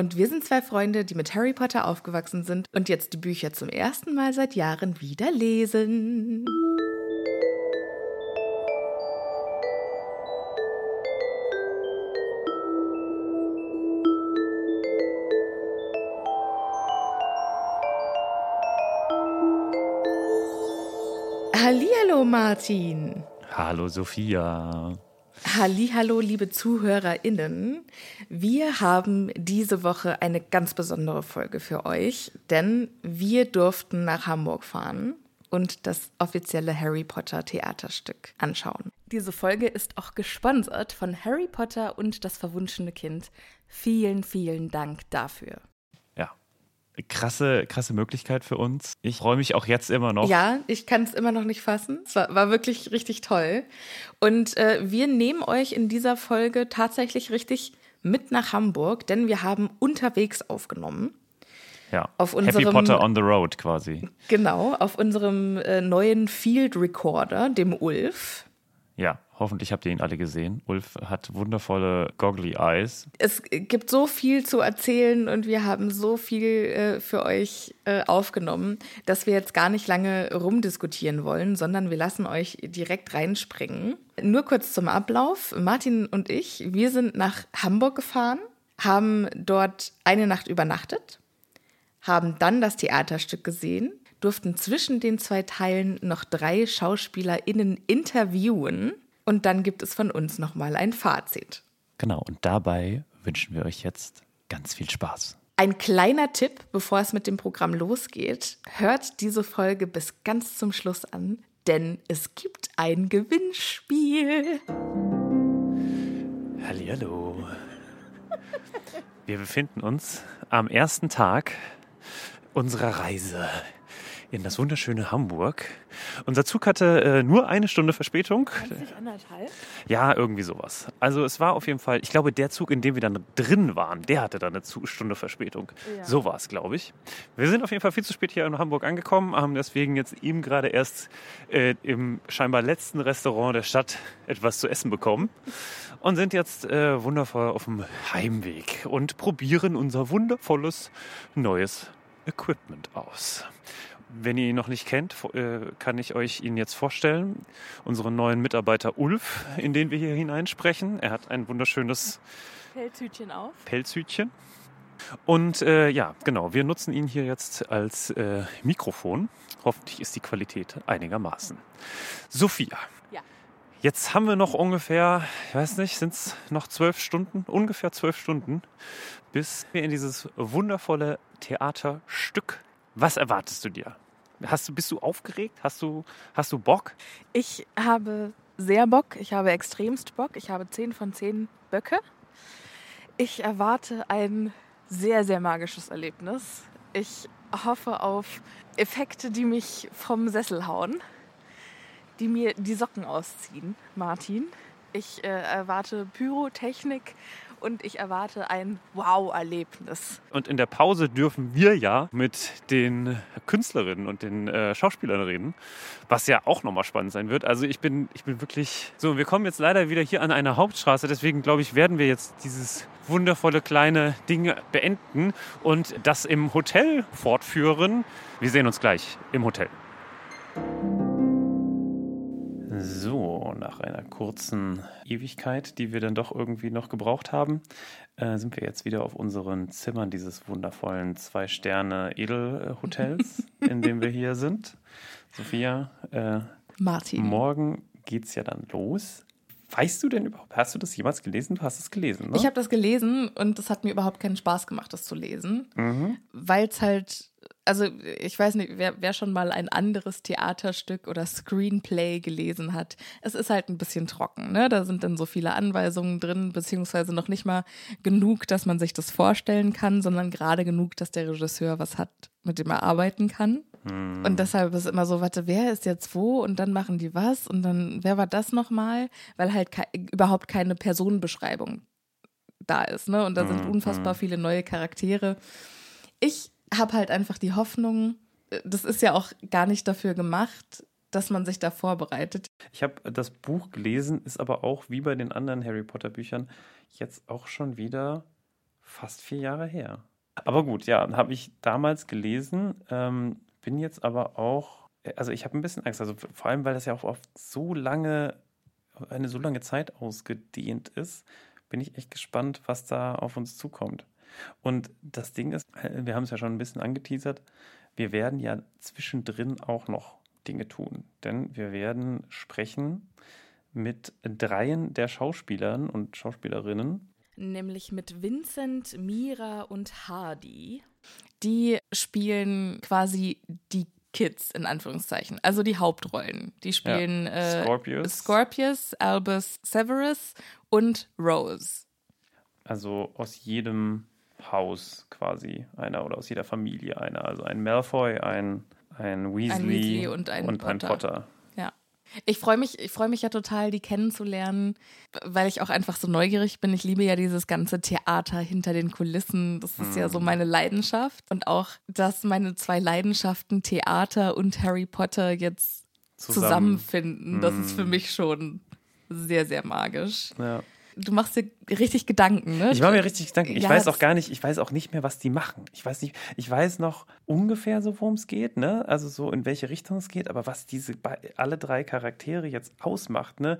Und wir sind zwei Freunde, die mit Harry Potter aufgewachsen sind und jetzt die Bücher zum ersten Mal seit Jahren wieder lesen. Hallihallo, Martin. Hallo, Sophia. Hallo, liebe ZuhörerInnen. Wir haben diese Woche eine ganz besondere Folge für euch, denn wir durften nach Hamburg fahren und das offizielle Harry Potter Theaterstück anschauen. Diese Folge ist auch gesponsert von Harry Potter und das verwunschene Kind. Vielen, vielen Dank dafür krasse, krasse Möglichkeit für uns. Ich freue mich auch jetzt immer noch. Ja, ich kann es immer noch nicht fassen. Es war, war wirklich richtig toll. Und äh, wir nehmen euch in dieser Folge tatsächlich richtig mit nach Hamburg, denn wir haben unterwegs aufgenommen. Ja, auf unserem, Happy Potter on the Road quasi. Genau, auf unserem äh, neuen Field Recorder, dem Ulf. Ja, hoffentlich habt ihr ihn alle gesehen. Ulf hat wundervolle Goggly Eyes. Es gibt so viel zu erzählen und wir haben so viel äh, für euch äh, aufgenommen, dass wir jetzt gar nicht lange rumdiskutieren wollen, sondern wir lassen euch direkt reinspringen. Nur kurz zum Ablauf. Martin und ich, wir sind nach Hamburg gefahren, haben dort eine Nacht übernachtet, haben dann das Theaterstück gesehen, durften zwischen den zwei Teilen noch drei SchauspielerInnen interviewen und dann gibt es von uns nochmal ein Fazit. Genau, und dabei wünschen wir euch jetzt ganz viel Spaß. Ein kleiner Tipp, bevor es mit dem Programm losgeht. Hört diese Folge bis ganz zum Schluss an, denn es gibt ein Gewinnspiel. Hallo. Wir befinden uns am ersten Tag unserer Reise in das wunderschöne Hamburg. Unser Zug hatte äh, nur eine Stunde Verspätung. 20, anderthalb? Ja, irgendwie sowas. Also es war auf jeden Fall, ich glaube, der Zug, in dem wir dann drin waren, der hatte dann eine Stunde Verspätung. Ja. So war es, glaube ich. Wir sind auf jeden Fall viel zu spät hier in Hamburg angekommen, haben deswegen jetzt eben gerade erst äh, im scheinbar letzten Restaurant der Stadt etwas zu essen bekommen und sind jetzt äh, wundervoll auf dem Heimweg und probieren unser wundervolles neues Equipment aus. Wenn ihr ihn noch nicht kennt, äh, kann ich euch ihn jetzt vorstellen. Unseren neuen Mitarbeiter Ulf, in den wir hier hineinsprechen. Er hat ein wunderschönes Pelzhütchen auf. Pelzhütchen. Und äh, ja, genau, wir nutzen ihn hier jetzt als äh, Mikrofon. Hoffentlich ist die Qualität einigermaßen. Sophia. Ja. Jetzt haben wir noch ungefähr, ich weiß nicht, sind es noch zwölf Stunden? Ungefähr zwölf Stunden, bis wir in dieses wundervolle Theaterstück was erwartest du dir? Hast du, bist du aufgeregt? Hast du, hast du Bock? Ich habe sehr Bock. Ich habe extremst Bock. Ich habe 10 von 10 Böcke. Ich erwarte ein sehr, sehr magisches Erlebnis. Ich hoffe auf Effekte, die mich vom Sessel hauen, die mir die Socken ausziehen, Martin. Ich äh, erwarte Pyrotechnik und ich erwarte ein Wow-Erlebnis. Und in der Pause dürfen wir ja mit den Künstlerinnen und den äh, Schauspielern reden, was ja auch nochmal spannend sein wird. Also ich bin, ich bin wirklich so, wir kommen jetzt leider wieder hier an einer Hauptstraße, deswegen glaube ich, werden wir jetzt dieses wundervolle kleine Ding beenden und das im Hotel fortführen. Wir sehen uns gleich im Hotel. So, nach einer kurzen Ewigkeit, die wir dann doch irgendwie noch gebraucht haben, äh, sind wir jetzt wieder auf unseren Zimmern dieses wundervollen Zwei-Sterne-Edelhotels, in dem wir hier sind. Sophia, äh, Martin. morgen geht es ja dann los. Weißt du denn überhaupt, hast du das jemals gelesen? Du hast es gelesen, ne? Ich habe das gelesen und es hat mir überhaupt keinen Spaß gemacht, das zu lesen, Mhm. weil es halt, also ich weiß nicht, wer, wer schon mal ein anderes Theaterstück oder Screenplay gelesen hat, es ist halt ein bisschen trocken, ne? Da sind dann so viele Anweisungen drin, beziehungsweise noch nicht mal genug, dass man sich das vorstellen kann, sondern gerade genug, dass der Regisseur was hat, mit dem er arbeiten kann. Hm. Und deshalb ist immer so, warte, wer ist jetzt wo? Und dann machen die was? Und dann, wer war das nochmal? Weil halt kei überhaupt keine Personenbeschreibung da ist, ne? Und da sind Mhm, unfassbar viele neue Charaktere. Ich habe halt einfach die Hoffnung, äh, das ist ja auch gar nicht dafür gemacht, dass man sich da vorbereitet. Ich habe das Buch gelesen, ist aber auch wie bei den anderen Harry Potter Büchern jetzt auch schon wieder fast vier Jahre her. Aber gut, ja, habe ich damals gelesen, ähm, bin jetzt aber auch, also ich habe ein bisschen Angst, also vor allem, weil das ja auch oft so lange, eine so lange Zeit ausgedehnt ist, bin ich echt gespannt, was da auf uns zukommt. Und das Ding ist, äh, wir haben es ja schon ein bisschen angeteasert, wir werden ja zwischendrin auch noch Dinge tun. Denn wir werden sprechen mit dreien der Schauspielern und Schauspielerinnen. Nämlich mit Vincent, Mira und Hardy. Die spielen quasi die Kids in Anführungszeichen, also die Hauptrollen. Die spielen äh, Scorpius. Scorpius, Albus Severus und Rose. Also aus jedem Haus quasi einer oder aus jeder Familie einer. Also ein Malfoy, ein, ein Weasley, Weasley und ein Potter. Potter. Ja. Ich freue mich, ich freue mich ja total, die kennenzulernen, weil ich auch einfach so neugierig bin. Ich liebe ja dieses ganze Theater hinter den Kulissen. Das ist ja so meine Leidenschaft. Und auch, dass meine zwei Leidenschaften, Theater und Harry Potter, jetzt Zusammen. zusammenfinden, das ist für mich schon sehr, sehr magisch. Ja. Du machst dir richtig Gedanken, ne? Ich mache mir richtig Gedanken. Ich Ja, weiß auch gar nicht, ich weiß auch nicht mehr, was die machen. Ich weiß nicht, ich weiß noch ungefähr so, worum es geht, ne? Also so in welche Richtung es geht, aber was diese alle drei Charaktere jetzt ausmacht, ne?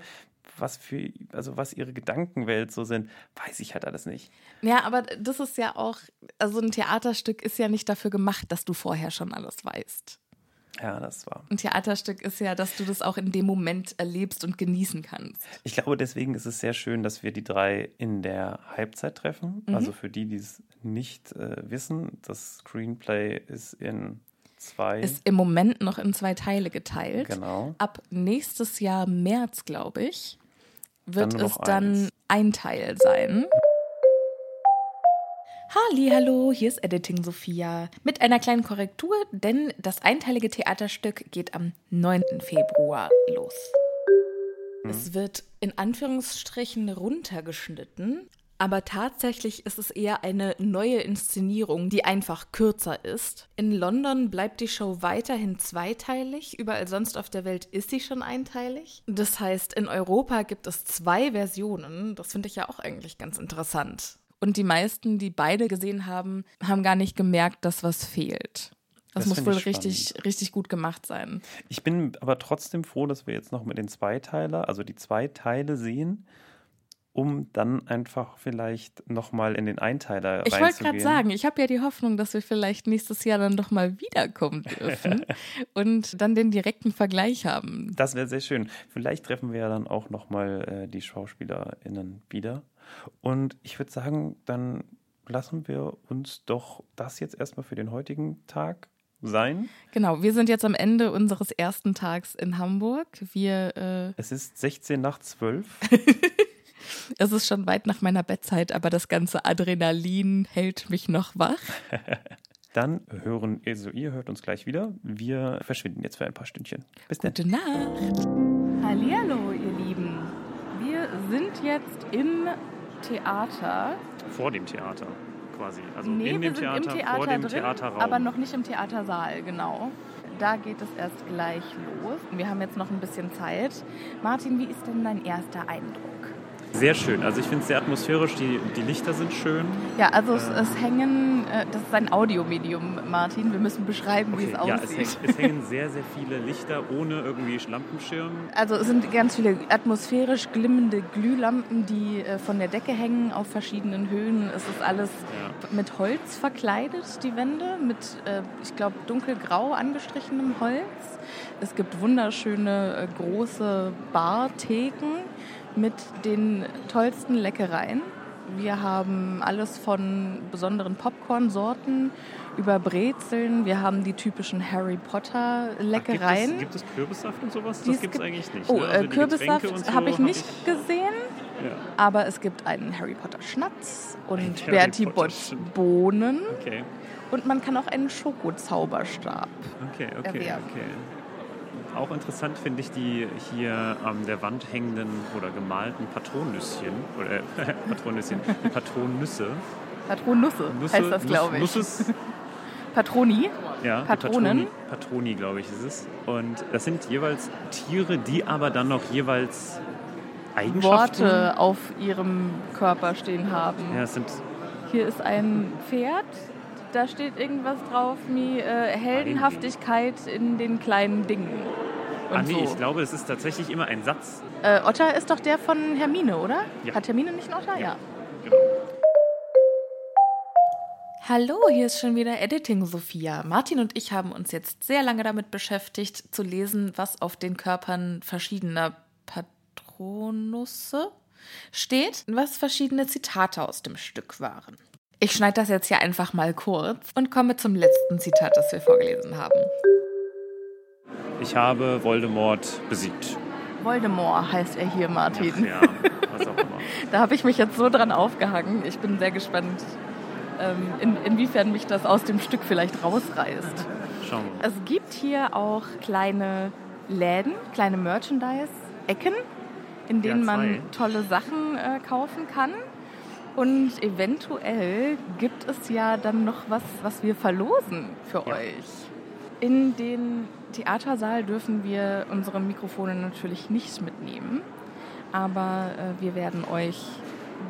Was für, also was ihre Gedankenwelt so sind, weiß ich halt alles nicht. Ja, aber das ist ja auch, also ein Theaterstück ist ja nicht dafür gemacht, dass du vorher schon alles weißt. Ja, das war. Ein Theaterstück ist ja, dass du das auch in dem Moment erlebst und genießen kannst. Ich glaube, deswegen ist es sehr schön, dass wir die drei in der Halbzeit treffen. Mhm. Also für die, die es nicht äh, wissen, das Screenplay ist in zwei. Ist im Moment noch in zwei Teile geteilt. genau. Ab nächstes Jahr März, glaube ich, wird Dann es dann eins. ein Teil sein. Halli, hallo, hier ist Editing Sophia mit einer kleinen Korrektur, denn das einteilige Theaterstück geht am 9. Februar los. Es wird in Anführungsstrichen runtergeschnitten, aber tatsächlich ist es eher eine neue Inszenierung, die einfach kürzer ist. In London bleibt die Show weiterhin zweiteilig, überall sonst auf der Welt ist sie schon einteilig. Das heißt, in Europa gibt es zwei Versionen, das finde ich ja auch eigentlich ganz interessant. Und die meisten, die beide gesehen haben, haben gar nicht gemerkt, dass was fehlt. Das, Das muss wohl ich richtig, richtig gut gemacht sein. Ich bin aber trotzdem froh, dass wir jetzt noch mit den Zweiteiler, also die zwei Teile sehen, um dann einfach vielleicht nochmal in den Einteiler Ich wollte reinzugehen. gerade sagen, ich habe ja die Hoffnung, dass wir vielleicht nächstes Jahr dann doch mal wiederkommen dürfen und dann den direkten Vergleich haben. Das wäre sehr schön. Vielleicht treffen wir ja dann auch nochmal äh, die SchauspielerInnen wieder. Und ich würde sagen, dann lassen wir uns doch das jetzt erstmal für den heutigen Tag sein. Genau, wir sind jetzt am Ende unseres ersten Tags in Hamburg. Wir, äh, Es ist 16 nach 12. es ist schon weit nach meiner Bettzeit, aber das ganze Adrenalin hält mich noch wach. Dann hören, also ihr hört uns gleich wieder. Wir verschwinden jetzt für ein paar Stündchen. Bis dann. Gute Nacht. Hallihallo, ihr Lieben. Wir sind jetzt im Theater. Vor dem Theater quasi. Also Nee, in wir dem sind Theater, im Theater vor dem drin, Theaterraum. aber noch nicht im Theatersaal, genau. Da geht es erst gleich los. Wir haben jetzt noch ein bisschen Zeit. Martin, wie ist denn dein erster Eindruck? Sehr schön. Also ich finde es sehr atmosphärisch. Die, die Lichter sind schön. Ja, also es, es hängen, äh, das ist ein Audiomedium, Martin. Wir müssen beschreiben, wie es ja, es, aussieht. hängen- es hängen sehr, sehr viele Lichter ohne irgendwie Lampenschirm. Also es sind ganz viele atmosphärisch glimmende Glühlampen, die äh, von der Decke hängen auf verschiedenen Höhen. Es ist alles Ja. mit Holz verkleidet, die Wände, mit, äh, ich glaube, dunkelgrau angestrichenem Holz. Es gibt wunderschöne äh, große Bartheken mit den tollsten Leckereien. Wir haben alles von besonderen Popcorn-Sorten über Brezeln. Wir haben die typischen Harry Potter-Leckereien. Gibt, es, gibt es Kürbissaft und sowas? Das gibt es eigentlich nicht. Oh, ne? also Kürbissaft so habe ich nicht hab ich gesehen. Ja. Aber es gibt einen Harry Potter Schnatz und Bertie Bott Bohnen. Okay. Und man kann auch einen Schokozauberstab okay, okay, erwerben. Okay. Auch interessant finde ich die hier an der Wand hängenden oder gemalten Patronüsschen. Oder äh, Patronüsschen, die Patronnüsse. Patronüsse Nüsse, heißt das, glaube ich. Nusses. Patroni. Ja, Patronen. Patroni, Patroni glaube ich, ist es. Und das sind jeweils Tiere, die aber dann noch jeweils Eigenschaften. Worte auf ihrem Körper stehen haben. Ja, es sind. Hier ist ein Pferd, da steht irgendwas drauf wie äh, Heldenhaftigkeit in den kleinen Dingen. Und ah, nee, so. ich glaube, es ist tatsächlich immer ein Satz. Äh, Otter ist doch der von Hermine, oder? Ja. Hat Hermine nicht einen Otter? Ja. ja. Genau. Hallo, hier ist schon wieder Editing Sophia. Martin und ich haben uns jetzt sehr lange damit beschäftigt, zu lesen, was auf den Körpern verschiedener Patronusse steht, was verschiedene Zitate aus dem Stück waren. Ich schneide das jetzt hier einfach mal kurz und komme zum letzten Zitat, das wir vorgelesen haben. Ich habe Voldemort besiegt. Voldemort heißt er hier, Martin. Ach, ja, was auch immer. da habe ich mich jetzt so dran aufgehangen. Ich bin sehr gespannt, ähm, in, inwiefern mich das aus dem Stück vielleicht rausreißt. Schauen wir. Es gibt hier auch kleine Läden, kleine Merchandise-Ecken, in denen ja, man tolle Sachen äh, kaufen kann. Und eventuell gibt es ja dann noch was, was wir verlosen für ja. euch. In den Theatersaal dürfen wir unsere Mikrofone natürlich nicht mitnehmen, aber äh, wir werden euch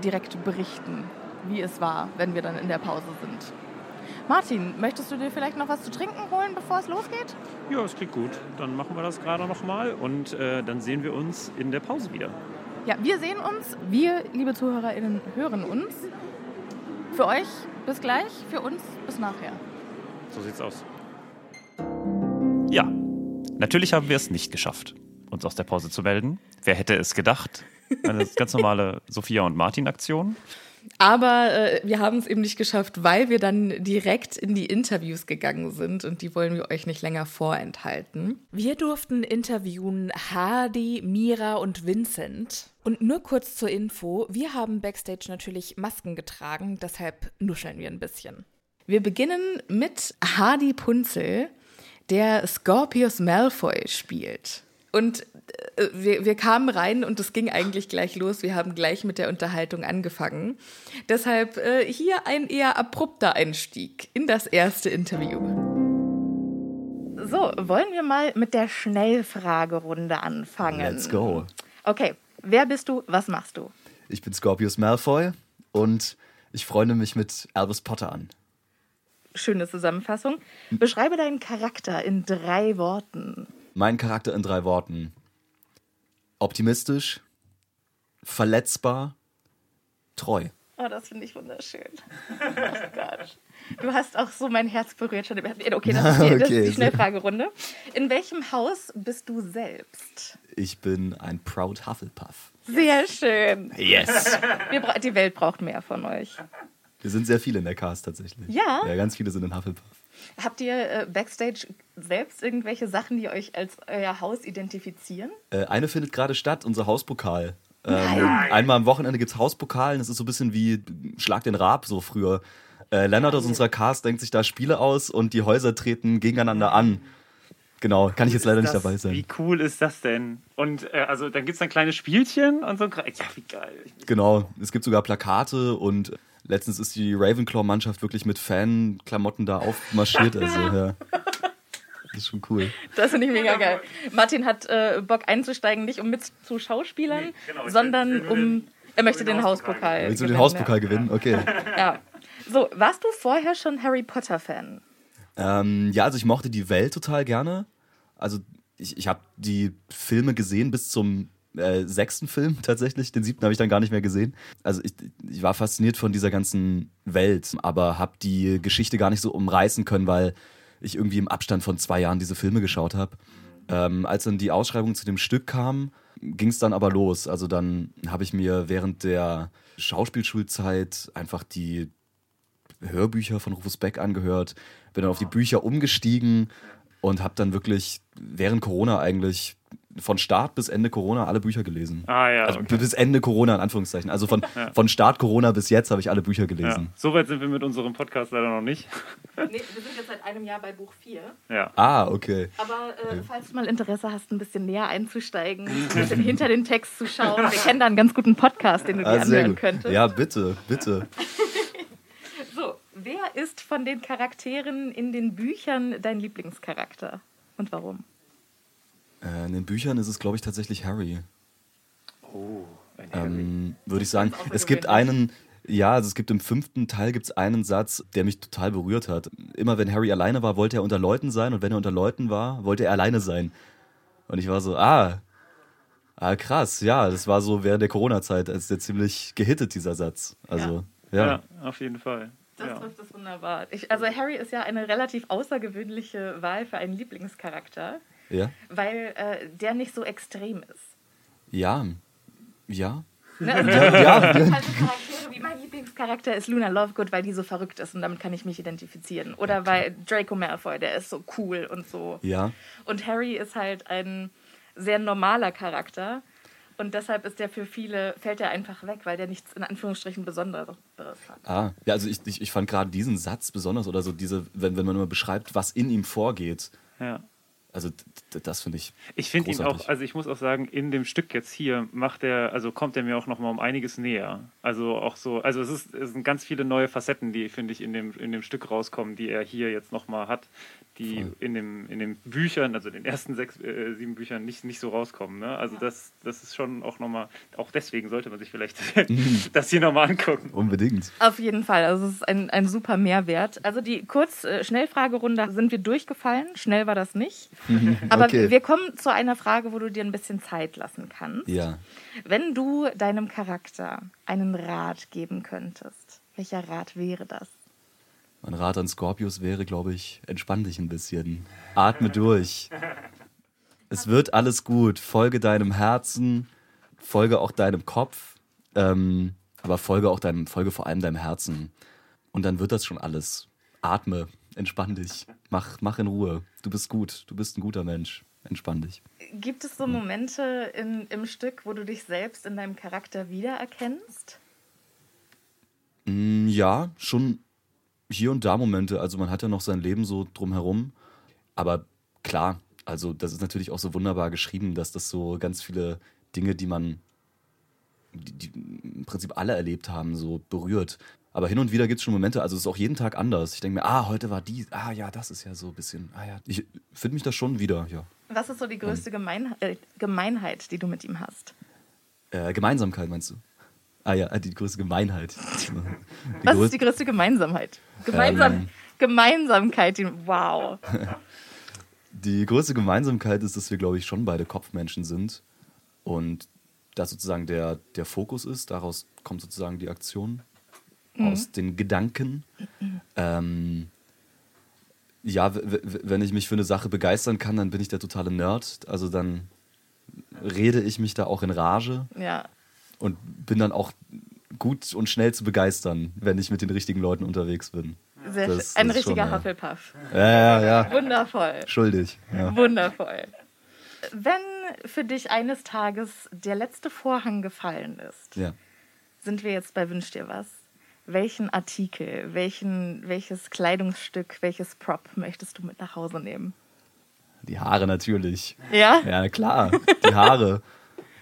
direkt berichten, wie es war, wenn wir dann in der Pause sind. Martin, möchtest du dir vielleicht noch was zu trinken holen, bevor es losgeht? Ja, es klingt gut. Dann machen wir das gerade noch mal und äh, dann sehen wir uns in der Pause wieder. Ja, wir sehen uns. Wir, liebe ZuhörerInnen, hören uns. Für euch bis gleich, für uns bis nachher. So sieht's aus. Ja, natürlich haben wir es nicht geschafft, uns aus der Pause zu melden. Wer hätte es gedacht? Eine ganz normale Sophia und Martin-Aktion. Aber äh, wir haben es eben nicht geschafft, weil wir dann direkt in die Interviews gegangen sind und die wollen wir euch nicht länger vorenthalten. Wir durften interviewen Hardy, Mira und Vincent. Und nur kurz zur Info, wir haben backstage natürlich Masken getragen, deshalb nuscheln wir ein bisschen. Wir beginnen mit Hardy Punzel, der Scorpius Malfoy spielt. Und äh, wir, wir kamen rein und es ging eigentlich gleich los. Wir haben gleich mit der Unterhaltung angefangen. Deshalb äh, hier ein eher abrupter Einstieg in das erste Interview. So, wollen wir mal mit der Schnellfragerunde anfangen? Let's go. Okay, wer bist du? Was machst du? Ich bin Scorpius Malfoy und ich freunde mich mit Albus Potter an. Schöne Zusammenfassung. Beschreibe deinen Charakter in drei Worten. Mein Charakter in drei Worten. Optimistisch, verletzbar, treu. Oh, das finde ich wunderschön. Oh Gott. Du hast auch so mein Herz berührt schon. Okay, das ist die, das ist die Schnellfragerunde. In welchem Haus bist du selbst? Ich bin ein Proud Hufflepuff. Sehr schön. Yes. Die Welt braucht mehr von euch. Wir sind sehr viele in der Cast tatsächlich. Ja. Ja, ganz viele sind in Hufflepuff. Habt ihr äh, backstage selbst irgendwelche Sachen, die euch als euer Haus identifizieren? Äh, eine findet gerade statt, unser Hauspokal. Ähm, einmal am Wochenende gibt es Hauspokal. Das ist so ein bisschen wie Schlag den Rab, so früher. Äh, Lennart aus unserer Cast denkt sich da Spiele aus und die Häuser treten gegeneinander an. Genau, kann ich jetzt leider nicht dabei sein. Wie cool ist das denn? Und äh, also dann gibt es dann kleine Spielchen und so. Ja, wie geil. Genau, es gibt sogar Plakate und letztens ist die Ravenclaw-Mannschaft wirklich mit Fan-Klamotten da aufmarschiert. Also, ja. Das ist schon cool. Das finde ich mega geil. Martin hat äh, Bock einzusteigen, nicht um mit zu Schauspielern, nee, genau, sondern um. Er möchte den, den Hauspokal. Willst du den Hauspokal ja. gewinnen? Okay. Ja. So, warst du vorher schon Harry Potter-Fan? Ähm, ja, also ich mochte die Welt total gerne. Also ich, ich habe die Filme gesehen bis zum äh, sechsten Film tatsächlich. Den siebten habe ich dann gar nicht mehr gesehen. Also ich, ich war fasziniert von dieser ganzen Welt, aber habe die Geschichte gar nicht so umreißen können, weil ich irgendwie im Abstand von zwei Jahren diese Filme geschaut habe. Ähm, als dann die Ausschreibung zu dem Stück kam, ging es dann aber los. Also dann habe ich mir während der Schauspielschulzeit einfach die Hörbücher von Rufus Beck angehört, bin dann auf die Bücher umgestiegen und habe dann wirklich während Corona eigentlich von Start bis Ende Corona alle Bücher gelesen. Ah ja. Also okay. bis Ende Corona in Anführungszeichen. Also von, Ja. von Start Corona bis jetzt habe ich alle Bücher ja. gelesen. Soweit sind wir mit unserem Podcast leider noch nicht. Nee, wir sind jetzt seit einem Jahr bei Buch 4. Ja. Ah, okay. Aber äh, falls du mal Interesse hast, ein bisschen näher einzusteigen, ein bisschen hinter den Text zu schauen, wir kennen da einen ganz guten Podcast, den du dir Ah, anhören gut. könntest. Ja, bitte, bitte. So, wer ist von den Charakteren in den Büchern dein Lieblingscharakter und warum? Äh, in den Büchern ist es, glaube ich, tatsächlich Harry. Oh, ein Harry. Ähm, Würde ich sagen. Es gibt einen, ja, also es gibt im fünften Teil gibt's einen Satz, der mich total berührt hat. Immer wenn Harry alleine war, wollte er unter Leuten sein und wenn er unter Leuten war, wollte er alleine sein. Und ich war so, ah, ah krass, ja, das war so während der Corona-Zeit, als der ziemlich gehittet, dieser Satz. Also, ja. ja. auf jeden Fall. Das ja. trifft es wunderbar. Ich, also Harry ist ja eine relativ außergewöhnliche Wahl für einen Lieblingscharakter, Ja, weil äh, der nicht so extrem ist. ja, ja. Ne? Also, ja. also Charaktere wie mein Lieblingscharakter ist Luna Lovegood, weil die so verrückt ist und damit kann ich mich identifizieren. Oder weil Draco Malfoy, der ist so cool und so. Ja, Und Harry ist halt ein sehr normaler Charakter. Und deshalb ist der für viele, fällt er einfach weg, weil der nichts in Anführungsstrichen Besonderes hat. Ah, ja, also ich, ich, ich fand gerade diesen Satz besonders oder so diese, wenn, wenn man immer beschreibt, was in ihm vorgeht. Ja. Also das finde ich. Ich finde ihn auch, also ich muss auch sagen, in dem Stück jetzt hier macht er, also kommt er mir auch noch mal um einiges näher. Also auch so, also es, ist, es sind ganz viele neue Facetten, die, finde ich, in dem, in dem Stück rauskommen, die er hier jetzt noch mal hat, die Voll. in, dem, in den Büchern, also den ersten sechs, äh, sieben Büchern nicht, nicht so rauskommen. Ne? Also das, das ist schon auch noch mal, auch deswegen sollte man sich vielleicht das hier noch mal angucken. Unbedingt. Auf jeden Fall, also es ist ein, ein super Mehrwert. Also die kurz-Schnellfragerunde sind wir durchgefallen. Schnell war das nicht. Aber Okay. wir kommen zu einer Frage, wo du dir ein bisschen Zeit lassen kannst. Ja. Wenn du deinem Charakter einen Rat geben könntest, welcher Rat wäre das? Mein Rat an Scorpius wäre, glaube ich, entspann dich ein bisschen. Atme durch. Es wird alles gut. Folge deinem Herzen, folge auch deinem Kopf, ähm, aber folge auch deinem, folge vor allem deinem Herzen. Und dann wird das schon alles. Atme, entspann dich, mach, mach in Ruhe. Du bist gut, du bist ein guter Mensch. Entspann dich. Gibt es so Momente in, im Stück, wo du dich selbst in deinem Charakter wiedererkennst? Mm, Ja, schon hier und da Momente. Also man hat ja noch sein Leben so drumherum. Aber klar, also das ist natürlich auch so wunderbar geschrieben, dass das so ganz viele Dinge, die man, die, die im Prinzip alle erlebt haben, so berührt. Aber hin und wieder gibt es schon Momente, also es ist auch jeden Tag anders. Ich denke mir, ah, heute war die, ah ja, das ist ja so ein bisschen, ah ja. Ich finde mich da schon wieder, ja. Was ist so die größte Gemein äh, Gemeinheit, die du mit ihm hast? Äh, Gemeinsamkeit meinst du? Ah ja, die größte Gemeinheit. Die Was größ- ist die größte Gemeinsamkeit? Gemeinsam Ähm. Gemeinsamkeit, die, wow. Die größte Gemeinsamkeit ist, dass wir, glaube ich, schon beide Kopfmenschen sind. Und das sozusagen der, der Fokus ist. Daraus kommt sozusagen die Aktion. Aus den Gedanken. Ähm, ja, wenn ich mich für eine Sache begeistern kann, dann bin ich der totale Nerd. Also dann rede ich mich da auch in Rage Ja. und bin dann auch gut und schnell zu begeistern, wenn ich mit den richtigen Leuten unterwegs bin. Sehr Das-. Ein das richtiger schon. Hufflepuff. Ja, ja, ja. Wundervoll. Schuldig. Ja. Wundervoll. Wenn für dich eines Tages der letzte Vorhang gefallen ist, ja. sind wir jetzt bei Wünsch dir was. Welchen Artikel, welchen, welches Kleidungsstück, welches Prop möchtest du mit nach Hause nehmen? Die Haare natürlich. Ja? Ja, klar. Die Haare.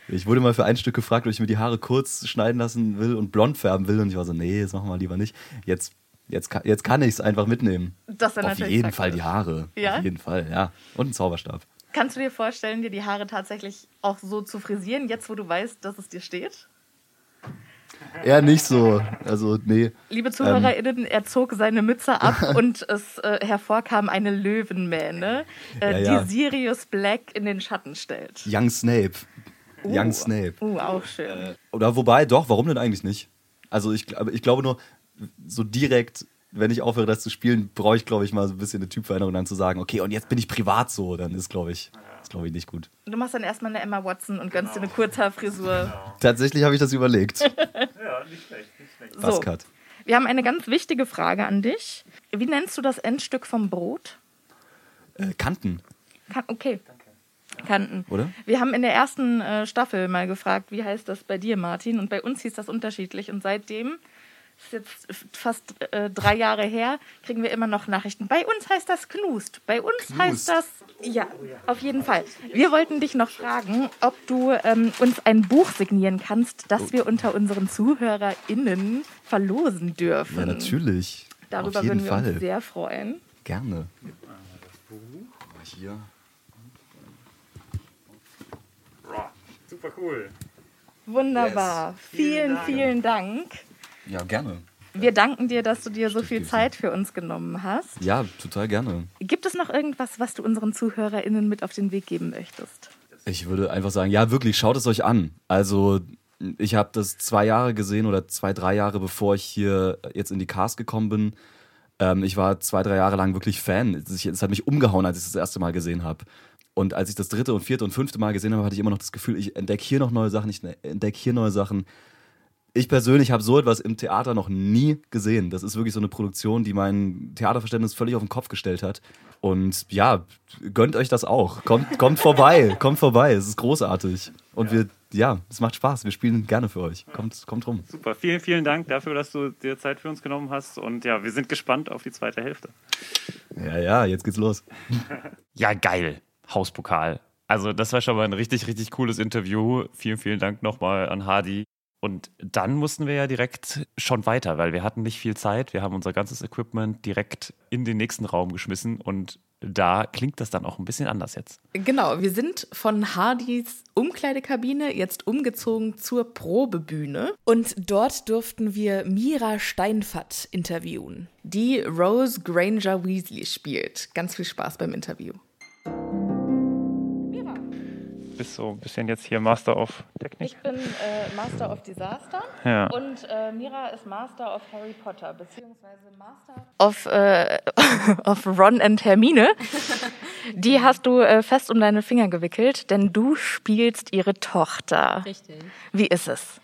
Ich wurde mal für ein Stück gefragt, ob ich mir die Haare kurz schneiden lassen will und blond färben will. Und ich war so, nee, das machen wir lieber nicht. Jetzt, jetzt, kann- jetzt kann ich es einfach mitnehmen. Das wäre Auf jeden praktisch. Fall die Haare. Ja? Auf jeden Fall, ja. Und ein Zauberstab. Kannst du dir vorstellen, dir die Haare tatsächlich auch so zu frisieren, jetzt wo du weißt, dass es dir steht? Eher nicht so. Also, nee. Liebe ZuhörerInnen, er zog seine Mütze ab und es äh, hervorkam eine Löwenmähne, äh, Ja, ja. die Sirius Black in den Schatten stellt. Young Snape. Young Uh. Snape. Uh, auch schön. Oder wobei, doch, warum denn eigentlich nicht? Also, ich, ich glaube nur, so direkt wenn ich aufhöre, das zu spielen, brauche ich, glaube ich, mal so ein bisschen eine Typveränderung, dann zu sagen, okay, und jetzt bin ich privat so, dann ist, glaube ich, ist, glaube ich, nicht gut. Du machst dann erstmal eine Emma Watson und gönnst dir eine Kurzhaarfrisur. Genau. Tatsächlich habe ich das überlegt. ja, nicht schlecht, nicht schlecht. So, wir haben eine ganz wichtige Frage an dich. Wie nennst du das Endstück vom Brot? Äh, Kanten, Kan okay. Kanten. oder? Wir haben in der ersten äh, Staffel mal gefragt, wie heißt das bei dir, Martin? Und bei uns hieß das unterschiedlich. Und seitdem, ist jetzt fast äh, drei Jahre her, kriegen wir immer noch Nachrichten. Bei uns heißt das Knust. Bei uns Knust. heißt das. Ja, auf jeden Fall. Wir wollten dich noch fragen, ob du ähm, uns ein Buch signieren kannst, das wir unter unseren ZuhörerInnen verlosen dürfen. Ja, natürlich. Darüber Auf jeden würden wir Fall. uns sehr freuen. Gerne. Hier. Super cool. Wunderbar. Vielen, vielen Dank. Ja, gerne. Wir danken dir, dass du dir so viel Zeit für uns genommen hast. Ja, total gerne. Gibt es noch irgendwas, was du unseren ZuhörerInnen mit auf den Weg geben möchtest? Ich würde einfach sagen, ja, wirklich, schaut es euch an. Also, ich habe das zwei Jahre gesehen oder zwei, drei Jahre, bevor ich hier jetzt in die Cast gekommen bin. Ähm, ich war zwei, drei Jahre lang wirklich Fan. Es es hat mich umgehauen, als ich es das erste Mal gesehen habe. Und als ich das dritte und vierte und fünfte Mal gesehen habe, hatte ich immer noch das Gefühl, ich entdecke hier noch neue Sachen, ich entdecke hier neue Sachen. Ich persönlich habe so etwas im Theater noch nie gesehen. Das ist wirklich so eine Produktion, die mein Theaterverständnis völlig auf den Kopf gestellt hat. Und ja, gönnt euch das auch. Kommt, kommt vorbei, kommt vorbei. Es ist großartig. Und wir, ja, es macht Spaß. Wir spielen gerne für euch. Kommt, kommt rum. Super, vielen, vielen Dank dafür, dass du dir Zeit für uns genommen hast. Und ja, wir sind gespannt auf die zweite Hälfte. Ja, ja, jetzt geht's los. Ja, geil. Hauspokal. Also, das war schon mal ein richtig, richtig cooles Interview. Vielen, vielen Dank nochmal an Hardy. Und dann mussten wir ja direkt schon weiter, weil wir hatten nicht viel Zeit. Wir haben unser ganzes Equipment direkt in den nächsten Raum geschmissen und da klingt das dann auch ein bisschen anders jetzt. Genau, wir sind von Hardys Umkleidekabine jetzt umgezogen zur Probebühne. Und dort durften wir Mira Steinfatt interviewen, die Rose Granger Weasley spielt. Ganz viel Spaß beim Interview. Bist so ein bisschen jetzt hier Master of Technik. Ich bin äh, Master of Disaster Ja. und äh, Mira ist Master of Harry Potter, beziehungsweise Master of, äh, of Ron and Hermine. Die hast du äh, fest um deine Finger gewickelt, denn du spielst ihre Tochter. Richtig. Wie ist es?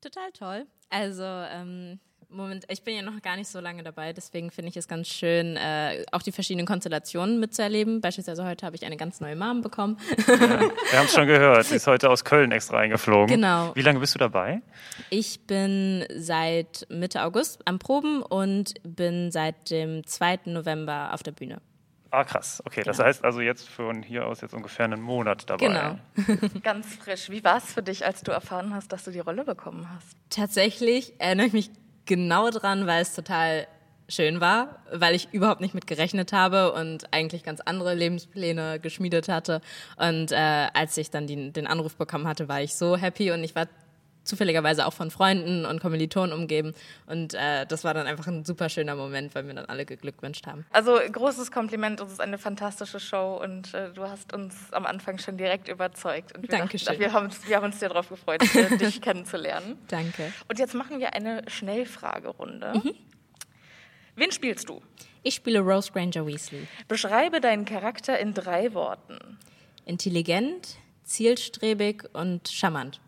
Total toll. Also, ähm, Moment, ich bin ja noch gar nicht so lange dabei, deswegen finde ich es ganz schön, äh, auch die verschiedenen Konstellationen mitzuerleben. Beispielsweise heute habe ich eine ganz neue Mom bekommen. Wir haben es schon gehört. Sie ist heute aus Köln extra eingeflogen. Genau. Wie lange bist du dabei? Ich bin seit Mitte August am Proben und bin seit dem 2. November auf der Bühne. Ah, krass. Okay, das heißt also jetzt von hier aus jetzt ungefähr einen Monat dabei. Genau. Ganz frisch. Wie war es für dich, als du erfahren hast, dass du die Rolle bekommen hast? Tatsächlich erinnere ich mich genau dran, weil es total schön war, weil ich überhaupt nicht mit gerechnet habe und eigentlich ganz andere Lebenspläne geschmiedet hatte. Und äh, als ich dann die, den Anruf bekommen hatte, war ich so happy und ich war zufälligerweise auch von Freunden und Kommilitonen umgeben. Und äh, das war dann einfach ein super schöner Moment, weil mir dann alle geglückwünscht haben. Also großes Kompliment, es ist eine fantastische Show und äh, du hast uns am Anfang schon direkt überzeugt. Und wir, Dankeschön. dachten, wir, haben uns, wir haben uns sehr darauf gefreut, äh, dich kennenzulernen. Danke. Und jetzt machen wir eine Schnellfragerunde. Wen spielst du? Ich spiele Rose Granger Weasley. Beschreibe deinen Charakter in drei Worten. Intelligent, zielstrebig und charmant.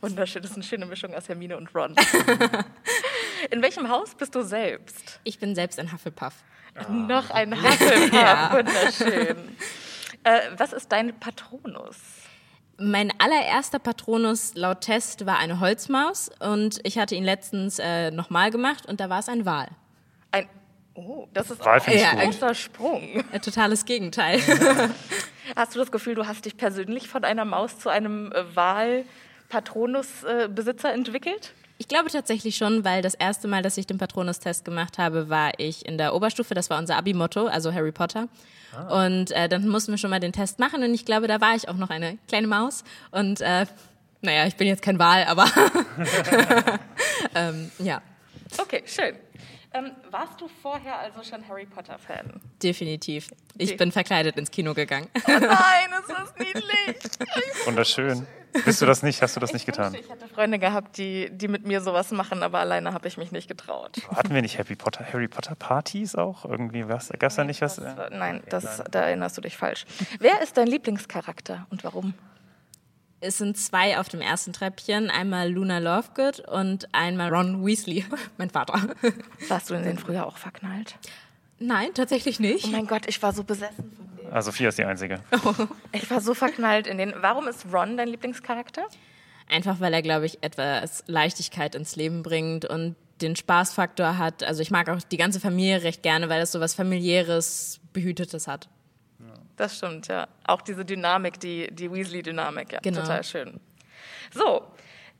Wunderschön, das ist eine schöne Mischung aus Hermine und Ron. in welchem Haus bist du selbst? Ich bin selbst ein Hufflepuff. Noch ein Hufflepuff, wunderschön. Äh, was ist dein Patronus? Mein allererster Patronus laut Test war eine Holzmaus und ich hatte ihn letztens äh, nochmal gemacht und da war es ein Wal. Ein Oh, das ist Wal ich ein gut. großer Sprung. Ein totales Gegenteil. Hast du das Gefühl, du hast dich persönlich von einer Maus zu einem äh, Wahl-Patronus-Besitzer entwickelt? Ich glaube tatsächlich schon, weil das erste Mal, dass ich den Patronus-Test gemacht habe, war ich in der Oberstufe. Das war unser Abi-Motto, also Harry Potter. Und äh, dann mussten wir schon mal den Test machen und ich glaube, da war ich auch noch eine kleine Maus. Und äh, naja, ich bin jetzt kein Wal, aber ähm, ja, Okay, schön. Ähm, warst du vorher also schon Harry Potter-Fan? definitiv. Ich Okay. bin verkleidet ins Kino gegangen. Nein, ist das niedlich. Wunderschön. Bist du das nicht? Hast du das nicht getan? Ich hatte Freunde gehabt, die, die mit mir sowas machen, aber alleine habe ich mich nicht getraut. Hatten wir nicht Harry Potter, Harry Potter Partys auch? Irgendwie gab es da nicht was? Das, nein, das, da erinnerst du dich falsch. Wer ist dein Lieblingscharakter und warum? Es sind zwei auf dem ersten Treppchen, einmal Luna Lovegood und einmal Ron Weasley, mein Vater. Warst du in den früher auch verknallt? Nein, tatsächlich nicht. Oh mein Gott, ich war so besessen von Ah, Sophia ist die Einzige. Ich war so verknallt in den. Warum ist Ron dein Lieblingscharakter? Einfach weil er, glaube ich, etwas Leichtigkeit ins Leben bringt und den Spaßfaktor hat. Also ich mag auch die ganze Familie recht gerne, weil es so was familiäres, behütetes hat. Das stimmt, ja. Auch diese Dynamik, die, die Weasley-Dynamik, ja. Genau. Total schön. So,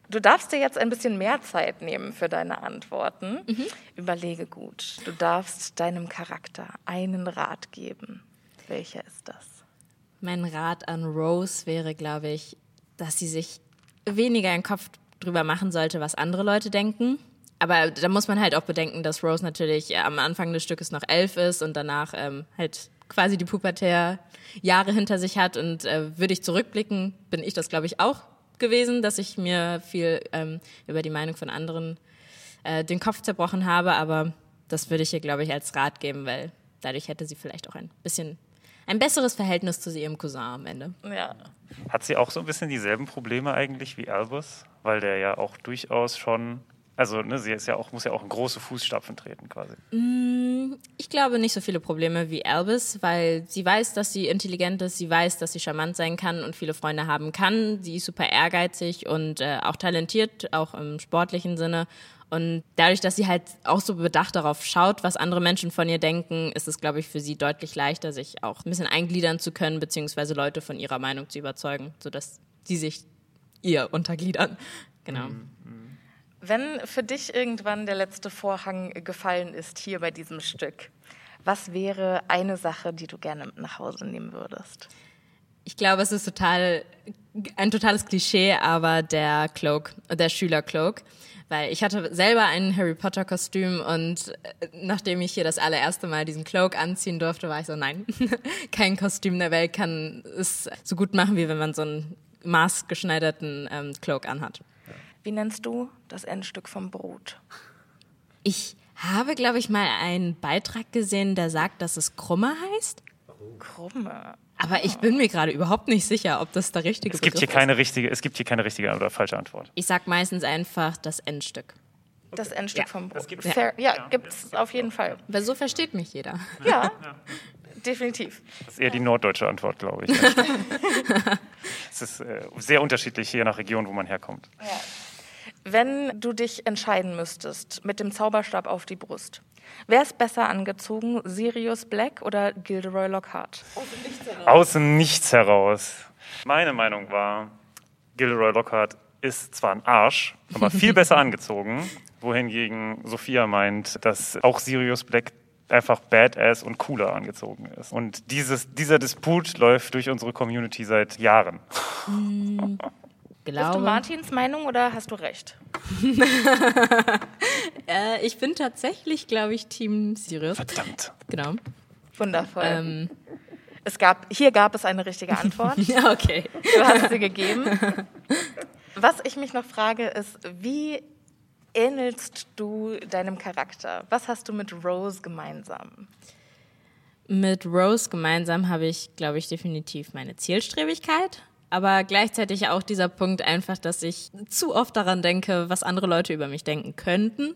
du darfst dir jetzt ein bisschen mehr Zeit nehmen für deine Antworten. Überlege gut. Du darfst deinem Charakter einen Rat geben. Welcher ist das? Mein Rat an Rose wäre, glaube ich, dass sie sich weniger einen Kopf drüber machen sollte, was andere Leute denken. Aber da muss man halt auch bedenken, dass Rose natürlich äh, am Anfang des Stückes noch elf ist und danach ähm, halt quasi die pubertär Jahre hinter sich hat. Und äh, würde ich zurückblicken, bin ich das, glaube ich, auch gewesen, dass ich mir viel ähm, über die Meinung von anderen äh, den Kopf zerbrochen habe. Aber das würde ich ihr, glaube ich, als Rat geben, weil dadurch hätte sie vielleicht auch ein bisschen ein besseres Verhältnis zu ihrem Cousin am Ende. Ja. Hat sie auch so ein bisschen dieselben Probleme eigentlich wie Albus? Weil der ja auch durchaus schon, also ne, sie ist ja auch, muss ja auch in große Fußstapfen treten quasi. Ich glaube nicht so viele Probleme wie Albus, weil sie weiß, dass sie intelligent ist, sie weiß, dass sie charmant sein kann und viele Freunde haben kann. Sie ist super ehrgeizig und äh, auch talentiert, auch im sportlichen Sinne. Und dadurch, dass sie halt auch so bedacht darauf schaut, was andere Menschen von ihr denken, ist es, glaube ich, für sie deutlich leichter, sich auch ein bisschen eingliedern zu können, beziehungsweise Leute von ihrer Meinung zu überzeugen, sodass sie sich ihr untergliedern. Genau. Wenn für dich irgendwann der letzte Vorhang gefallen ist hier bei diesem Stück, was wäre eine Sache, die du gerne mit nach Hause nehmen würdest? Ich glaube, es ist total ein totales Klischee, aber der Cloak, der Schüler-Cloak. Weil ich hatte selber ein Harry Potter Kostüm und äh, nachdem ich hier das allererste Mal diesen Cloak anziehen durfte, war ich so, nein, kein Kostüm der Welt kann es so gut machen, wie wenn man so einen maßgeschneiderten ähm, Cloak anhat. Wie nennst du das Endstück vom Brot? Ich habe, glaube ich, mal einen Beitrag gesehen, der sagt, dass es Krumme heißt. Krumme. Aber ich bin mir gerade überhaupt nicht sicher, ob das der richtige Es gibt hier keine richtige, es gibt hier keine richtige oder falsche Antwort. ist. Ich sag meistens einfach das Endstück. Das Endstück Ja, vom Brot. gibt's. Fair. Ja, gibt es auf jeden Fall. Weil so versteht mich jeder. Ja, definitiv. Das ist eher die norddeutsche Antwort, glaube ich. es ist äh, sehr unterschiedlich je nach Region, wo man herkommt. Wenn du dich entscheiden müsstest mit dem Zauberstab auf die Brust, wer ist besser angezogen, Sirius Black oder Gilderoy Lockhart? Aus dem Nichts heraus. Meine Meinung war, Gilderoy Lockhart ist zwar ein Arsch, aber viel besser angezogen. Wohingegen Sophia meint, dass auch Sirius Black einfach badass und cooler angezogen ist. Und dieses, dieser Disput läuft durch unsere Community seit Jahren. Bist Glaube. du Martins Meinung oder hast du recht? Äh, ich bin tatsächlich, glaube ich, Team Sirius. Verdammt. Genau. Wundervoll. Ähm, Es gab, hier gab es eine richtige Antwort. ja, okay. Du hast sie gegeben. Was ich mich noch frage, ist, wie ähnelst du deinem Charakter? Was hast du mit Rose gemeinsam? Mit Rose gemeinsam habe ich, glaube ich, definitiv meine Zielstrebigkeit. Aber gleichzeitig auch dieser Punkt einfach, dass ich zu oft daran denke, was andere Leute über mich denken könnten.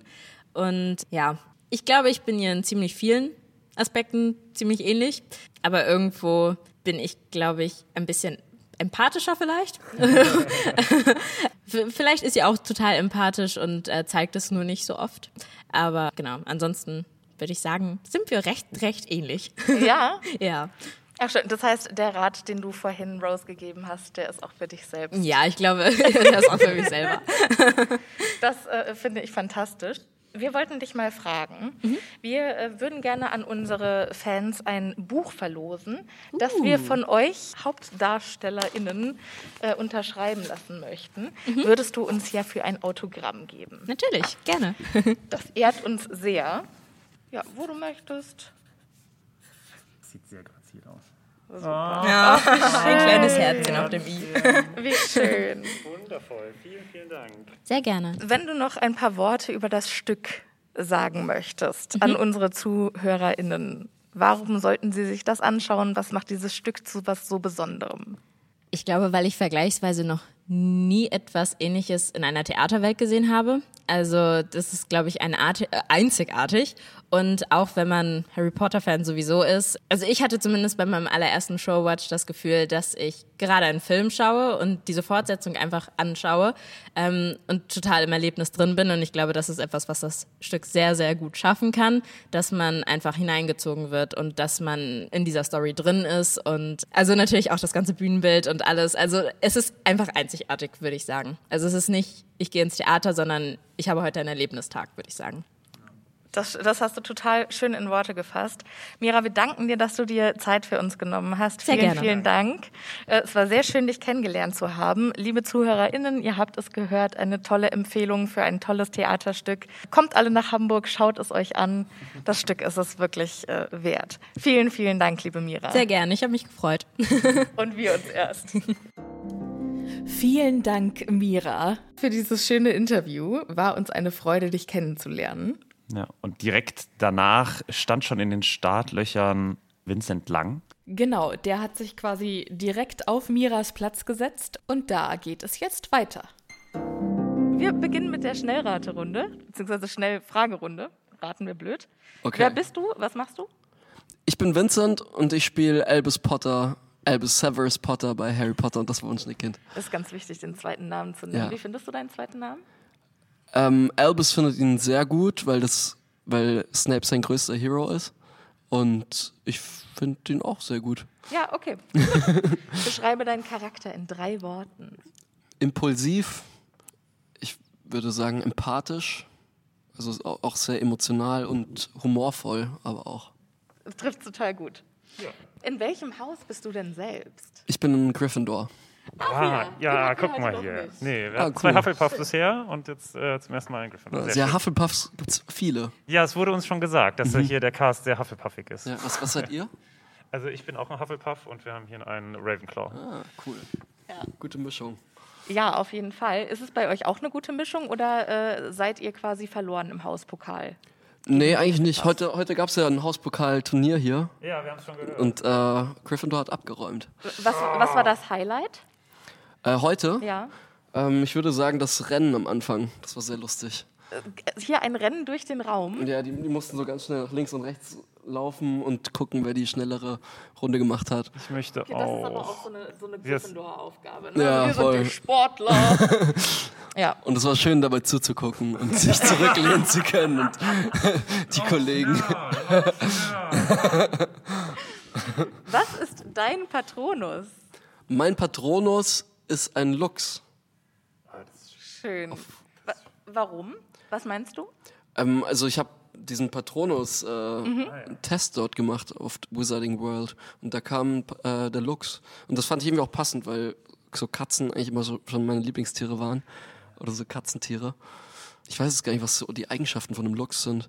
Und ja, ich glaube, ich bin ihr in ziemlich vielen Aspekten ziemlich ähnlich. Aber irgendwo bin ich, glaube ich, ein bisschen empathischer vielleicht. Vielleicht ist sie auch total empathisch und äh, zeigt es nur nicht so oft. Aber genau, ansonsten würde ich sagen, sind wir recht, recht ähnlich. Ja? ja. Ach schön. Das heißt, der Rat, den du vorhin Rose gegeben hast, der ist auch für dich selbst. Ja, ich glaube, das ist auch für mich selber. Das äh, finde ich fantastisch. Wir wollten dich mal fragen. Wir äh, würden gerne an unsere Fans ein Buch verlosen, das wir von euch HauptdarstellerInnen äh, unterschreiben lassen möchten. Würdest du uns ja für ein Autogramm geben? Natürlich, gerne. Das ehrt uns sehr. Ja, wo du möchtest. Sieht sehr grazil aus. Super. Ja, ein kleines Herzchen auf dem i. Wie schön. Wundervoll. Vielen, vielen Dank. Sehr gerne. Wenn du noch ein paar Worte über das Stück sagen möchtest an unsere ZuhörerInnen, warum sollten sie sich das anschauen? Was macht dieses Stück zu was so Besonderem? Ich glaube, weil ich vergleichsweise noch nie etwas Ähnliches in einer Theaterwelt gesehen habe. Also das ist, glaube ich, eine Art, äh, einzigartig. Und auch wenn man Harry Potter-Fan sowieso ist, also ich hatte zumindest bei meinem allerersten Showwatch das Gefühl, dass ich gerade einen Film schaue und diese Fortsetzung einfach anschaue ähm, und total im Erlebnis drin bin. Und ich glaube, das ist etwas, was das Stück sehr, sehr gut schaffen kann, dass man einfach hineingezogen wird und dass man in dieser Story drin ist. Und also natürlich auch das ganze Bühnenbild und alles. Also es ist einfach einzigartig, würde ich sagen. Also es ist nicht, ich gehe ins Theater, sondern ich habe heute einen Erlebnistag, würde ich sagen. Das, das hast du total schön in Worte gefasst. Mira, wir danken dir, dass du dir Zeit für uns genommen hast. Sehr vielen, gerne. vielen Dank. Äh, Es war sehr schön, dich kennengelernt zu haben. Liebe ZuhörerInnen, ihr habt es gehört, eine tolle Empfehlung für ein tolles Theaterstück. Kommt alle nach Hamburg, schaut es euch an. Das Stück ist es wirklich äh, wert. Vielen, vielen Dank, liebe Mira. Sehr gerne, ich habe mich gefreut. Und wir uns erst. Vielen Dank, Mira. Für dieses schöne Interview war uns eine Freude, dich kennenzulernen. Ja, und direkt danach stand schon in den Startlöchern Vincent Lang. Genau, der hat sich quasi direkt auf Miras Platz gesetzt und da geht es jetzt weiter. Wir beginnen mit der Schnellraterunde, beziehungsweise Schnellfragerunde. Raten wir blöd. Okay. Wer bist du? Was machst du? Ich bin Vincent und ich spiele Albus Potter, Albus Severus Potter bei Harry Potter und das verwunschene Kind. Das ist ganz wichtig, den zweiten Namen zu nennen. Ja. Wie findest du deinen zweiten Namen? Ähm, Albus findet ihn sehr gut, weil, das, weil Snape sein größter Hero ist. Und ich finde ihn auch sehr gut. Ja, okay. Beschreibe deinen Charakter in drei Worten. Impulsiv, ich würde sagen empathisch, also au- auch sehr emotional und humorvoll, aber auch. Das trifft total gut. In welchem Haus bist du denn selbst? Ich bin ein Gryffindor. Ah, ja, wir guck heute mal hier. Nee, wir Ah, hatten zwei cool. Hufflepuffs bisher und jetzt äh, zum ersten Mal ein Gryffindor. Sehr Ja, schön. Hufflepuffs gibt es viele. ja, es wurde uns schon gesagt, dass hier der Cast sehr Hufflepuffig ist. Ja, was, was seid ihr? Also ich bin auch ein Hufflepuff und wir haben hier einen Ravenclaw. Ah, cool. Gute Mischung. Ja, auf jeden Fall. Ist es bei euch auch eine gute Mischung oder äh, seid ihr quasi verloren im Hauspokal? Nee, eigentlich nicht. Heute, heute gab es ja ein Hauspokal-Turnier hier Ja, wir haben es schon gehört. und äh, Gryffindor hat abgeräumt. Was, was war das Highlight? Äh, heute, Ja. ähm, ich würde sagen, das Rennen am Anfang, das war sehr lustig. Hier ein Rennen durch den Raum. Ja, die, die mussten so ganz schnell nach links und rechts laufen und gucken, wer die schnellere Runde gemacht hat. ich möchte Okay, das ist aber auch. auch so eine, so eine. Gryffindor-Aufgabe. Ne? Ja, Wir voll. sind die Sportler. ja, Und es war schön, dabei zuzugucken und sich zurücklehnen zu können und die Kollegen. was ist dein Patronus? Mein Patronus ist ein Luchs. Schön. Wa warum? Was meinst du? Ähm, also ich habe diesen Patronus-Test dort gemacht auf Wizarding World. Und da kam äh, der Lux. Und das fand ich irgendwie auch passend, weil so Katzen eigentlich immer so schon meine Lieblingstiere waren. Oder so Katzentiere. Ich weiß jetzt gar nicht, was so die Eigenschaften von einem Lux sind.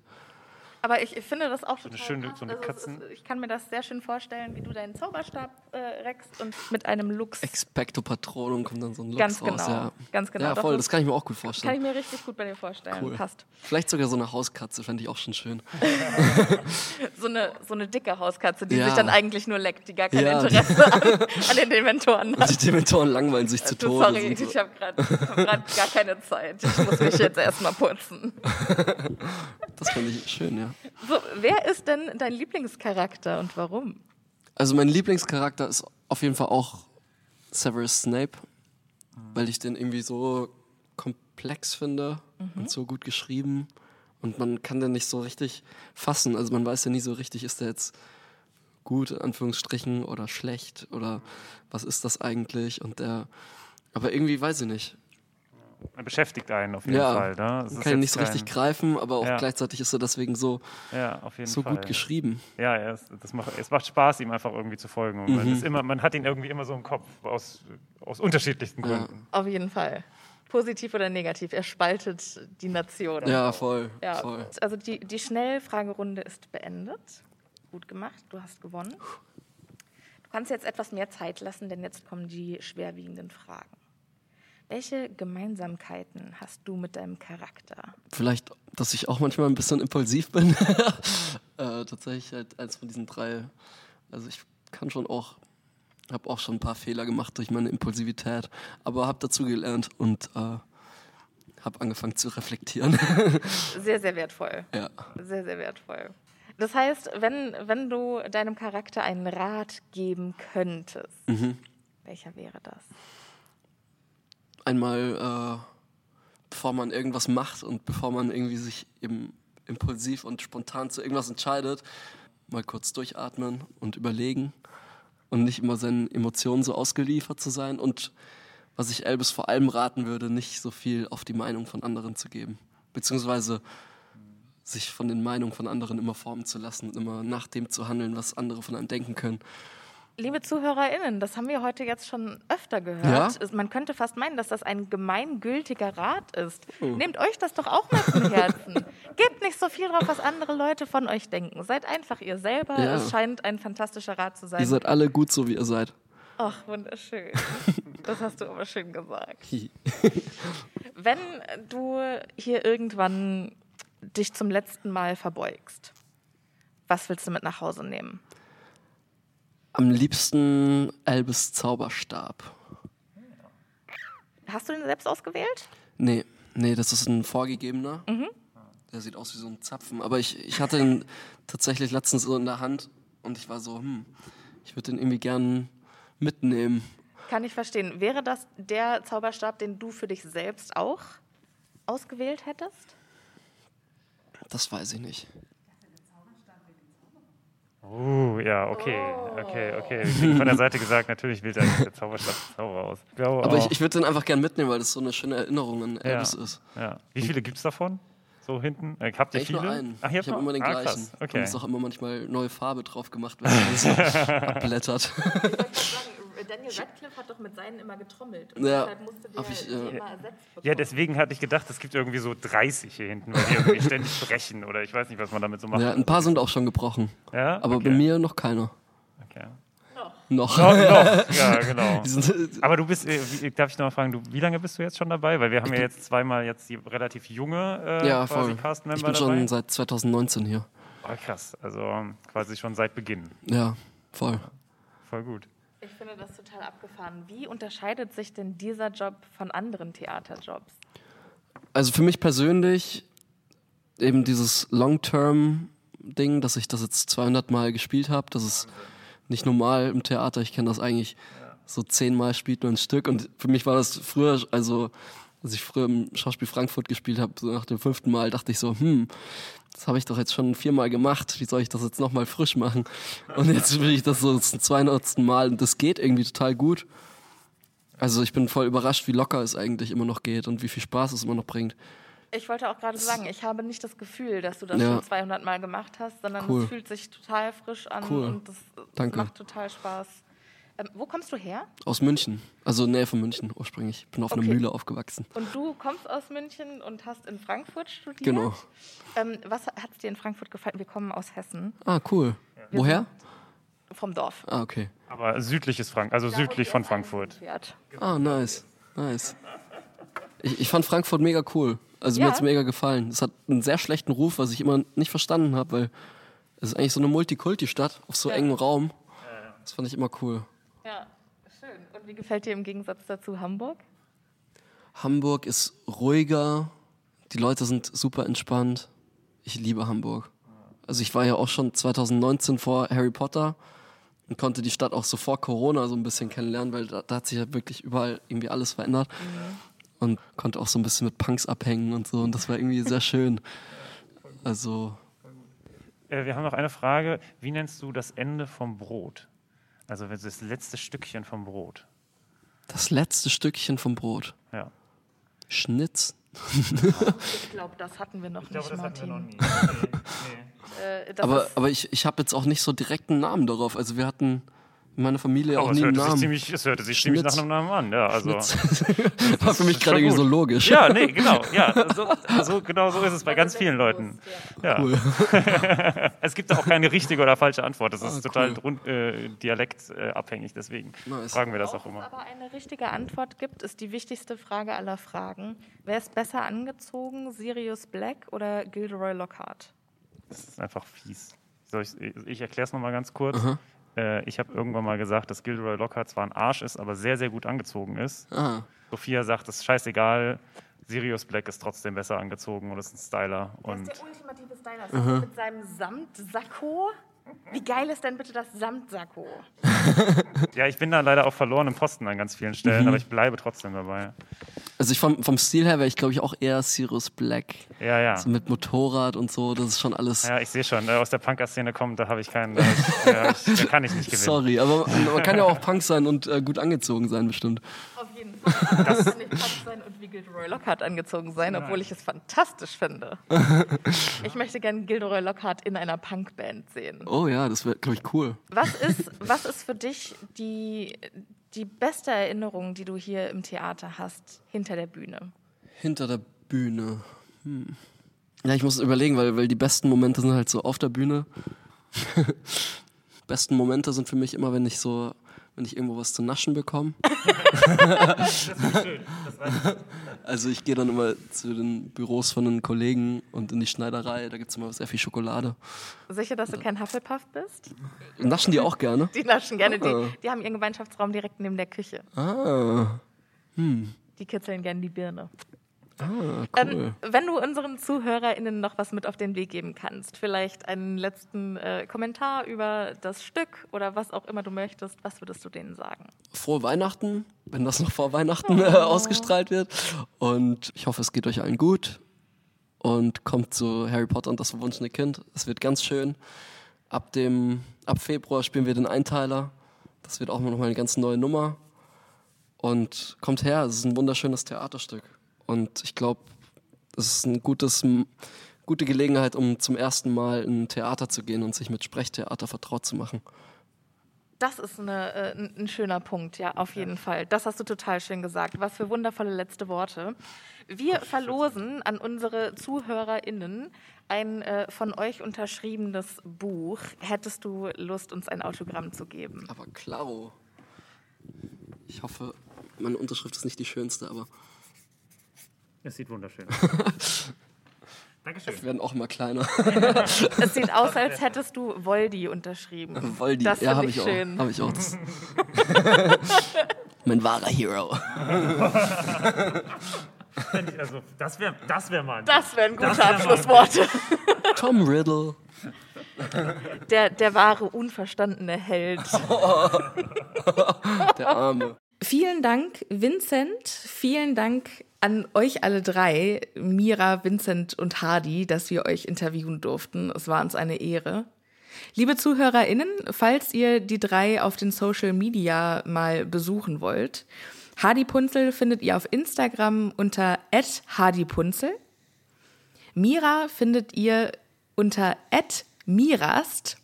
Aber ich, finde das auch total schöne- krass. so eine Also Katzen- ist, ich kann mir das sehr schön vorstellen, wie du deinen Zauberstab äh, reckst und mit einem Lux. Expecto Patronum kommt dann so ein Lux Ganz raus. genau, Ja, ganz genau. Ja, voll, das das kann ich mir auch gut kann vorstellen. ich mir richtig gut bei dir vorstellen. Cool. Passt. Vielleicht sogar so eine Hauskatze, fände ich auch schon schön. So eine, so eine dicke Hauskatze, die Ja. sich dann eigentlich nur leckt, die gar kein Ja, Interesse an, an den Dementoren hat. Die Dementoren langweilen sich zu Du, Tode. sorry, so- ich habe gerade hab grad gar keine Zeit. Ich muss mich jetzt erstmal putzen. Das fände ich schön, ja. So, wer ist denn dein Lieblingscharakter und warum? Also mein Lieblingscharakter ist auf jeden Fall auch Severus Snape, weil ich den irgendwie so komplex finde und so gut geschrieben und man kann den nicht so richtig fassen. Also man weiß ja nie so richtig, ist der jetzt gut in Anführungsstrichen oder schlecht oder was ist das eigentlich und der aber irgendwie weiß ich nicht. Er beschäftigt einen auf jeden Ja, Fall. Ne? Ist kann ihn jetzt nicht so richtig kein- greifen, aber auch Ja. gleichzeitig ist er deswegen so, Ja, auf jeden so Fall. gut geschrieben. Ja, er ist, das macht, es macht Spaß, ihm einfach irgendwie zu folgen. Mhm. Man, ist immer, man hat ihn irgendwie immer so im Kopf, aus, aus unterschiedlichsten Ja. Gründen. Auf jeden Fall. Positiv oder negativ, er spaltet die Nation. Ja, voll, Ja, voll. also die, die Schnellfragerunde ist beendet. Gut gemacht, du hast gewonnen. Du kannst jetzt etwas mehr Zeit lassen, denn jetzt kommen die schwerwiegenden Fragen. Welche Gemeinsamkeiten hast du mit deinem Charakter? Vielleicht, dass ich auch manchmal ein bisschen impulsiv bin. äh, tatsächlich halt eins von diesen drei. Also ich kann schon auch, habe auch schon ein paar Fehler gemacht durch meine Impulsivität, aber habe dazu gelernt und äh, habe angefangen zu reflektieren. Sehr, sehr wertvoll. ja. Sehr, sehr wertvoll. Das heißt, wenn, wenn du deinem Charakter einen Rat geben könntest, welcher wäre das? Einmal, äh, bevor man irgendwas macht und bevor man irgendwie sich eben impulsiv und spontan zu irgendwas entscheidet, mal kurz durchatmen und überlegen und nicht immer seinen Emotionen so ausgeliefert zu sein. Und was ich Elvis vor allem raten würde, nicht so viel auf die Meinung von anderen zu geben. Beziehungsweise sich von den Meinungen von anderen immer formen zu lassen und immer nach dem zu handeln, was andere von einem denken können. Liebe ZuhörerInnen, das haben wir heute jetzt schon öfter gehört. Ja? Man könnte fast meinen, dass das ein gemeingültiger Rat ist. Nehmt euch das doch auch mal zum Herzen. Gebt nicht so viel drauf, was andere Leute von euch denken. Seid einfach ihr selber. Ja. Es scheint ein fantastischer Rat zu Ihr sein. seid alle gut so, wie ihr seid. Ach, wunderschön. Das hast du aber schön gesagt. Wenn du hier irgendwann dich zum letzten Mal verbeugst, was willst du mit nach Hause nehmen? Am liebsten Elvis Zauberstab. Hast du den selbst ausgewählt? Nee, nee, das ist ein vorgegebener. Der sieht aus wie so ein Zapfen. Aber ich, ich hatte ihn tatsächlich letztens so in der Hand und ich war so, hm, ich würde den irgendwie gern mitnehmen. Kann ich verstehen. Wäre das der Zauberstab, den du für dich selbst auch ausgewählt hättest? Das weiß ich nicht. Oh, ja, okay, okay, okay. Kriegen von der Seite gesagt, natürlich wählt er der Zauberstab Zauber aus. Ich glaube Aber auch. ich, ich würde den einfach gern mitnehmen, weil das so eine schöne Erinnerung an ja, Elvis ist. ja. Wie viele gibt es davon? So hinten? Äh, habt ihr Echt viele? nur einen. Ach, ihr ich habe immer den ah, gleichen. Krass. Da Okay. ist auch immer manchmal neue Farbe drauf gemacht, wenn man so abblättert. Daniel Radcliffe hat doch mit seinen immer getrommelt. und Ja, deshalb musste hab ich, äh, immer ersetzt Ja, deswegen hatte ich gedacht, es gibt irgendwie so 30 hier hinten, weil die irgendwie ständig brechen oder ich weiß nicht, was man damit so macht. Ja, ein paar sind auch schon gebrochen. Ja? Aber okay. bei mir noch keiner. Okay. Noch. Doch, doch. Ja, genau. Aber du bist, äh, wie, darf ich noch mal fragen, du, wie lange bist du jetzt schon dabei? Weil wir haben ja jetzt zweimal jetzt die relativ junge äh, ja, quasi. Cast-Member Ich bin dabei. schon seit 2019 hier. oh, krass, also quasi schon seit Beginn. Ja, voll. Voll gut. Ich finde das total abgefahren. Wie unterscheidet sich denn dieser Job von anderen Theaterjobs? Also für mich persönlich eben dieses Long-Term-Ding, dass ich das jetzt 200 Mal gespielt habe, das ist nicht normal im Theater. Ich kenne das eigentlich so zehnmal spielt man ein Stück und für mich war das früher, also als ich früher im Schauspiel Frankfurt gespielt habe, so nach dem fünften Mal dachte ich so, hm, das habe ich doch jetzt schon viermal gemacht, wie soll ich das jetzt nochmal frisch machen? Und jetzt will ich das so zum 200. Mal und das geht irgendwie total gut. Also ich bin voll überrascht, wie locker es eigentlich immer noch geht und wie viel Spaß es immer noch bringt. Ich wollte auch gerade sagen, ich habe nicht das Gefühl, dass du das Ja. schon 200 Mal gemacht hast, sondern Cool. es fühlt sich total frisch an Cool. und das, das macht total Spaß. Ähm, wo kommst du her? Aus München, also Nähe von München ursprünglich. Ich bin auf einer Okay. Mühle aufgewachsen. Und du kommst aus München und hast in Frankfurt studiert? Genau. Ähm, was hat es dir in Frankfurt gefallen? Wir kommen aus Hessen, Ah, cool. Woher? vom Dorf. Ah, okay. Aber südliches Frank, also südlich von Frankfurt. Ah, nice. Nice. Ich, ich fand Frankfurt mega cool. Also Ja? mir hat's mega gefallen. Es hat einen sehr schlechten Ruf, was ich immer nicht verstanden habe, weil es ist eigentlich so eine Multikulti-Stadt auf so Ja. engem Raum. Das fand ich immer cool. Wie gefällt dir im Gegensatz dazu Hamburg? Hamburg ist ruhiger, die Leute sind super entspannt. Ich liebe Hamburg. Also ich war ja auch schon 2019 vor Harry Potter und konnte die Stadt auch so vor Corona so ein bisschen kennenlernen, weil da, da hat sich ja wirklich überall irgendwie alles verändert. Und konnte auch so ein bisschen mit Punks abhängen und so und das war irgendwie sehr schön. Also Äh, wir haben noch eine Frage. Wie nennst du das Ende vom Brot? Also das letzte Stückchen vom Brot. Das letzte Stückchen vom Brot. Ja. Schnitz. Ich glaube, das hatten wir noch nicht, Martin. nie. Äh, das Aber, ist, aber ich, ich habe jetzt auch nicht so direkt einen Namen darauf. Also wir hatten, Meine Familie Aber auch es nie einen hörte, sich Namen. ziemlich, es hörte sich ziemlich Schnitz. nach einem Namen an. Ja, also. War für mich gerade irgendwie so logisch. Ja, nee, genau. Ja, so, so, genau so ist es bei ganz vielen Leuten. Ja. es gibt auch keine richtige oder falsche Antwort. Das ist Ah, total cool. äh, dialektabhängig. Deswegen Nice. fragen wir das auch Ob immer. es aber eine richtige Antwort gibt, ist die wichtigste Frage aller Fragen. Wer ist besser angezogen, Sirius Black oder Gilderoy Lockhart? Das ist einfach fies. Soll ich ich erkläre es nochmal ganz kurz. Äh, ich habe irgendwann mal gesagt, dass Gilderoy Lockhart zwar ein Arsch ist, aber sehr, sehr gut angezogen ist. Ah, Sophia sagt, das ist scheißegal. Sirius Black ist trotzdem besser angezogen und ist ein Styler. Und ultimative Styler mit seinem Samtsacko. Wie geil ist denn bitte das Samtsacko? ja, ich bin da leider auf verlorenen Posten an ganz vielen Stellen, aber ich bleibe trotzdem dabei. also ich vom, vom Stil her wäre ich, glaube ich, auch eher Sirius Black. Ja, ja. So mit Motorrad und so, das ist schon alles. Ja, ich sehe schon, äh, aus der Punker-Szene kommt, da habe ich keinen, da, hab ich, da, kann ich nicht gewinnen. Sorry, aber man, man kann ja auch Punk sein und äh, gut angezogen sein, bestimmt. Auf jeden Fall. Das kann nicht sein und wie Gilderoy Lockhart angezogen sein, obwohl ich es fantastisch finde. Ich möchte gerne Gilderoy Lockhart in einer Punkband sehen. Oh ja, das wäre, glaube ich, cool. Was ist, was ist für dich die, die beste Erinnerung, die du hier im Theater hast, hinter der Bühne? Hinter der Bühne. Hm. Ja, ich muss überlegen, weil, weil die besten Momente sind halt so auf der Bühne. besten Momente sind für mich immer, wenn ich so, wenn ich irgendwo was zu naschen bekomme. also ich gehe dann immer zu den Büros von den Kollegen und in die Schneiderei, da gibt es immer sehr viel Schokolade. Sicher, dass du kein Hufflepuff bist? Naschen die auch gerne? Die naschen gerne, Ah. die, die haben ihren Gemeinschaftsraum direkt neben der Küche. Ah, Die kitzeln gerne die Birne. Ah cool. Ähm, wenn du unseren ZuhörerInnen noch was mit auf den Weg geben kannst, vielleicht einen letzten äh, Kommentar über das Stück oder was auch immer du möchtest, was würdest du denen sagen? frohe Weihnachten, wenn das noch vor Weihnachten äh, ausgestrahlt wird. Und ich hoffe, es geht euch allen gut. Und kommt zu Harry Potter und das verwunschene Kind. Es wird ganz schön. Ab, dem, ab Februar spielen wir den Einteiler. Das wird auch noch mal eine ganz neue Nummer. Und kommt her, es ist ein wunderschönes Theaterstück. Und ich glaube, es ist eine gute Gelegenheit, um zum ersten Mal in ein Theater zu gehen und sich mit Sprechtheater vertraut zu machen. Das ist eine, äh, ein ein schöner Punkt, ja, auf jeden Fall. Das hast du total schön gesagt. Was für wundervolle letzte Worte. Wir verlosen an unsere ZuhörerInnen ein äh, von euch unterschriebenes Buch. Hättest du Lust, uns ein Autogramm zu geben? Aber klaro. Ich hoffe, meine Unterschrift ist nicht die schönste, aber Es sieht wunderschön aus. Dankeschön. wir werden auch immer kleiner. Es sieht aus, als hättest du Voldi unterschrieben. Voldi, Das ja, habe ich ich, schön. auch. Habe ich auch. Mein wahrer Hero. Also, das wäre das wär mal. Das wären gute wär Abschlussworte. Tom Riddle. Der, der wahre, unverstandene Held. Der Arme. Vielen Dank, Vincent. Vielen Dank an euch alle drei, Mira, Vincent und Hardy, dass wir euch interviewen durften. Es war uns eine Ehre. Liebe ZuhörerInnen, falls ihr die drei auf den Social Media mal besuchen wollt, Hardy Punzel findet ihr auf Instagram unter @hardypunzel. Mira findet ihr unter @mirast.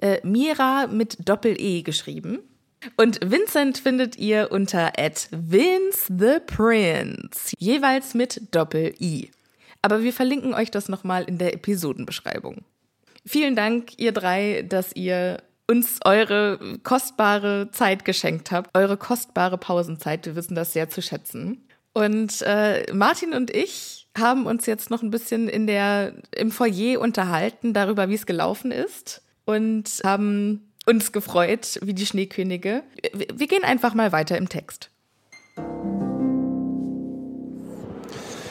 Äh, Mira mit Doppel-E geschrieben. Und Vincent findet ihr unter Vince the Prince, jeweils mit Doppel-I. Aber wir verlinken euch das nochmal in der Episodenbeschreibung. Vielen Dank, ihr drei, dass ihr uns eure kostbare Zeit geschenkt habt, eure kostbare Pausenzeit. Wir wissen das sehr zu schätzen. Und äh, Martin und ich haben uns jetzt noch ein bisschen in der, im Foyer unterhalten darüber, wie es gelaufen ist und haben uns gefreut wie die Schneekönige. Wir, gehen einfach mal weiter im Text.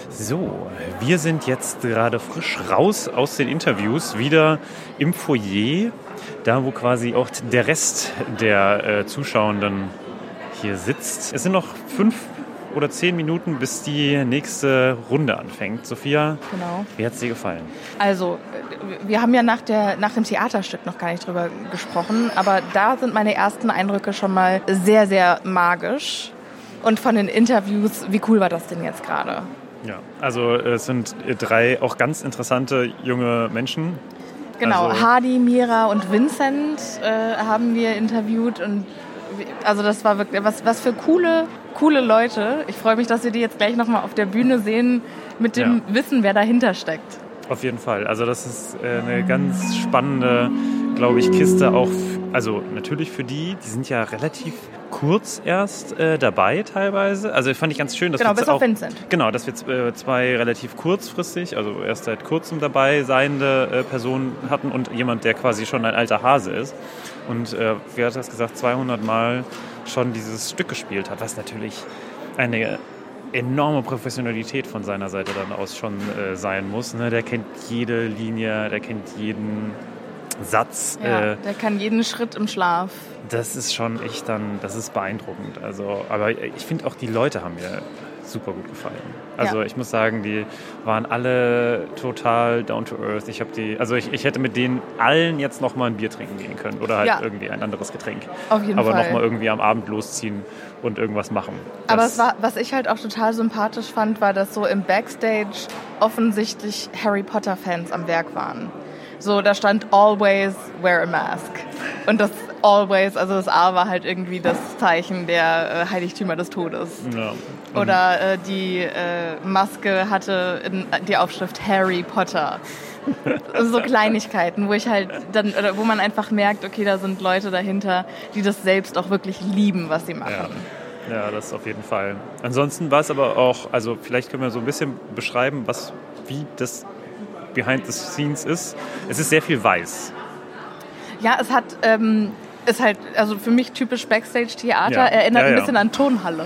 So, wir sind jetzt gerade frisch raus aus den Interviews, wieder im Foyer, da wo quasi auch der Rest der äh, Zuschauenden hier sitzt. Es sind noch fünf oder zehn Minuten, bis die nächste Runde anfängt. Sophia, Genau. wie hat es dir gefallen? Also, wir haben ja nach, der, nach dem Theaterstück noch gar nicht drüber gesprochen, aber da sind meine ersten Eindrücke schon mal sehr, sehr magisch. Und von den Interviews, wie cool war das denn jetzt gerade? Ja, also es sind drei auch ganz interessante junge Menschen, Genau, Also, Hardy, Mira und Vincent äh, haben wir interviewt und also das war wirklich was, was für coole, coole Leute. Ich freue mich, dass wir die jetzt gleich nochmal auf der Bühne sehen mit dem Wissen, wer dahinter steckt. Auf jeden Fall. Also das ist äh, eine ganz spannende, glaube ich, Kiste auch. Also natürlich für die, die sind ja relativ kurz erst äh, dabei teilweise. Also fand ich ganz schön, dass Genau, wir bis auch, Vincent. Genau, dass wir äh, zwei relativ kurzfristig, also erst seit kurzem dabei seiende äh, Personen hatten und jemand, der quasi schon ein alter Hase ist. Und äh, wie hat das gesagt, 200 Mal schon dieses Stück gespielt hat, was natürlich eine enorme Professionalität von seiner Seite dann aus schon äh, sein muss. Ne? Der kennt jede Linie, der kennt jeden Satz. Ja, Äh, der kann jeden Schritt im Schlaf. das ist schon echt dann, das ist beeindruckend. Also, aber ich finde auch die Leute haben mir super gut gefallen. Also Ja. ich muss sagen, die waren alle total down to earth. Ich habe die, also ich, ich hätte mit denen allen jetzt noch mal ein Bier trinken gehen können oder halt Ja. irgendwie ein anderes Getränk. Auf jeden aber Fall. noch mal irgendwie am Abend losziehen und irgendwas machen. Aber Das- es war, was ich halt auch total sympathisch fand, war, dass so im Backstage offensichtlich Harry Potter Fans am Werk waren. So, da stand always wear a mask. Und das always, also das A war halt irgendwie das Zeichen der äh, Heiligtümer des Todes. ja. Oder äh, die äh, Maske hatte in, die Aufschrift Harry Potter. so Kleinigkeiten, wo ich halt dann, oder wo man einfach merkt, okay, da sind Leute dahinter, die das selbst auch wirklich lieben, was sie machen. Ja. ja, das auf jeden Fall. Ansonsten war es aber auch, also vielleicht können wir so ein bisschen beschreiben, was, wie das Behind the Scenes ist. Es ist sehr viel weiß. Ja, es hat, ähm, ist halt, also für mich typisch Backstage-Theater, Ja, erinnert ja, ein bisschen an Turnhalle.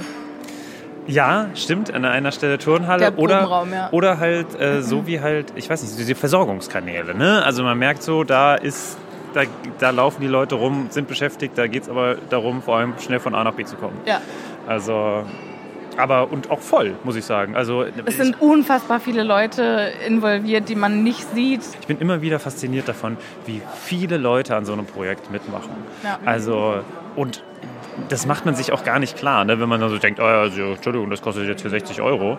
Ja, stimmt, an einer Stelle Turnhalle Der oder, ja. oder halt äh, so wie halt, ich weiß nicht, diese Versorgungskanäle. Ne? Also man merkt so, da ist, da, da laufen die Leute rum, sind beschäftigt, da geht es aber darum, vor allem schnell von A nach B zu kommen. Ja. Also, aber und auch voll, muss ich sagen. Also Es sind unfassbar viele Leute involviert, die man nicht sieht. ich bin immer wieder fasziniert davon, wie viele Leute an so einem Projekt mitmachen. Ja. Also, und das macht man sich auch gar nicht klar, ne? wenn man dann so denkt, oh ja, also, Entschuldigung, das kostet jetzt hier 60 Euro.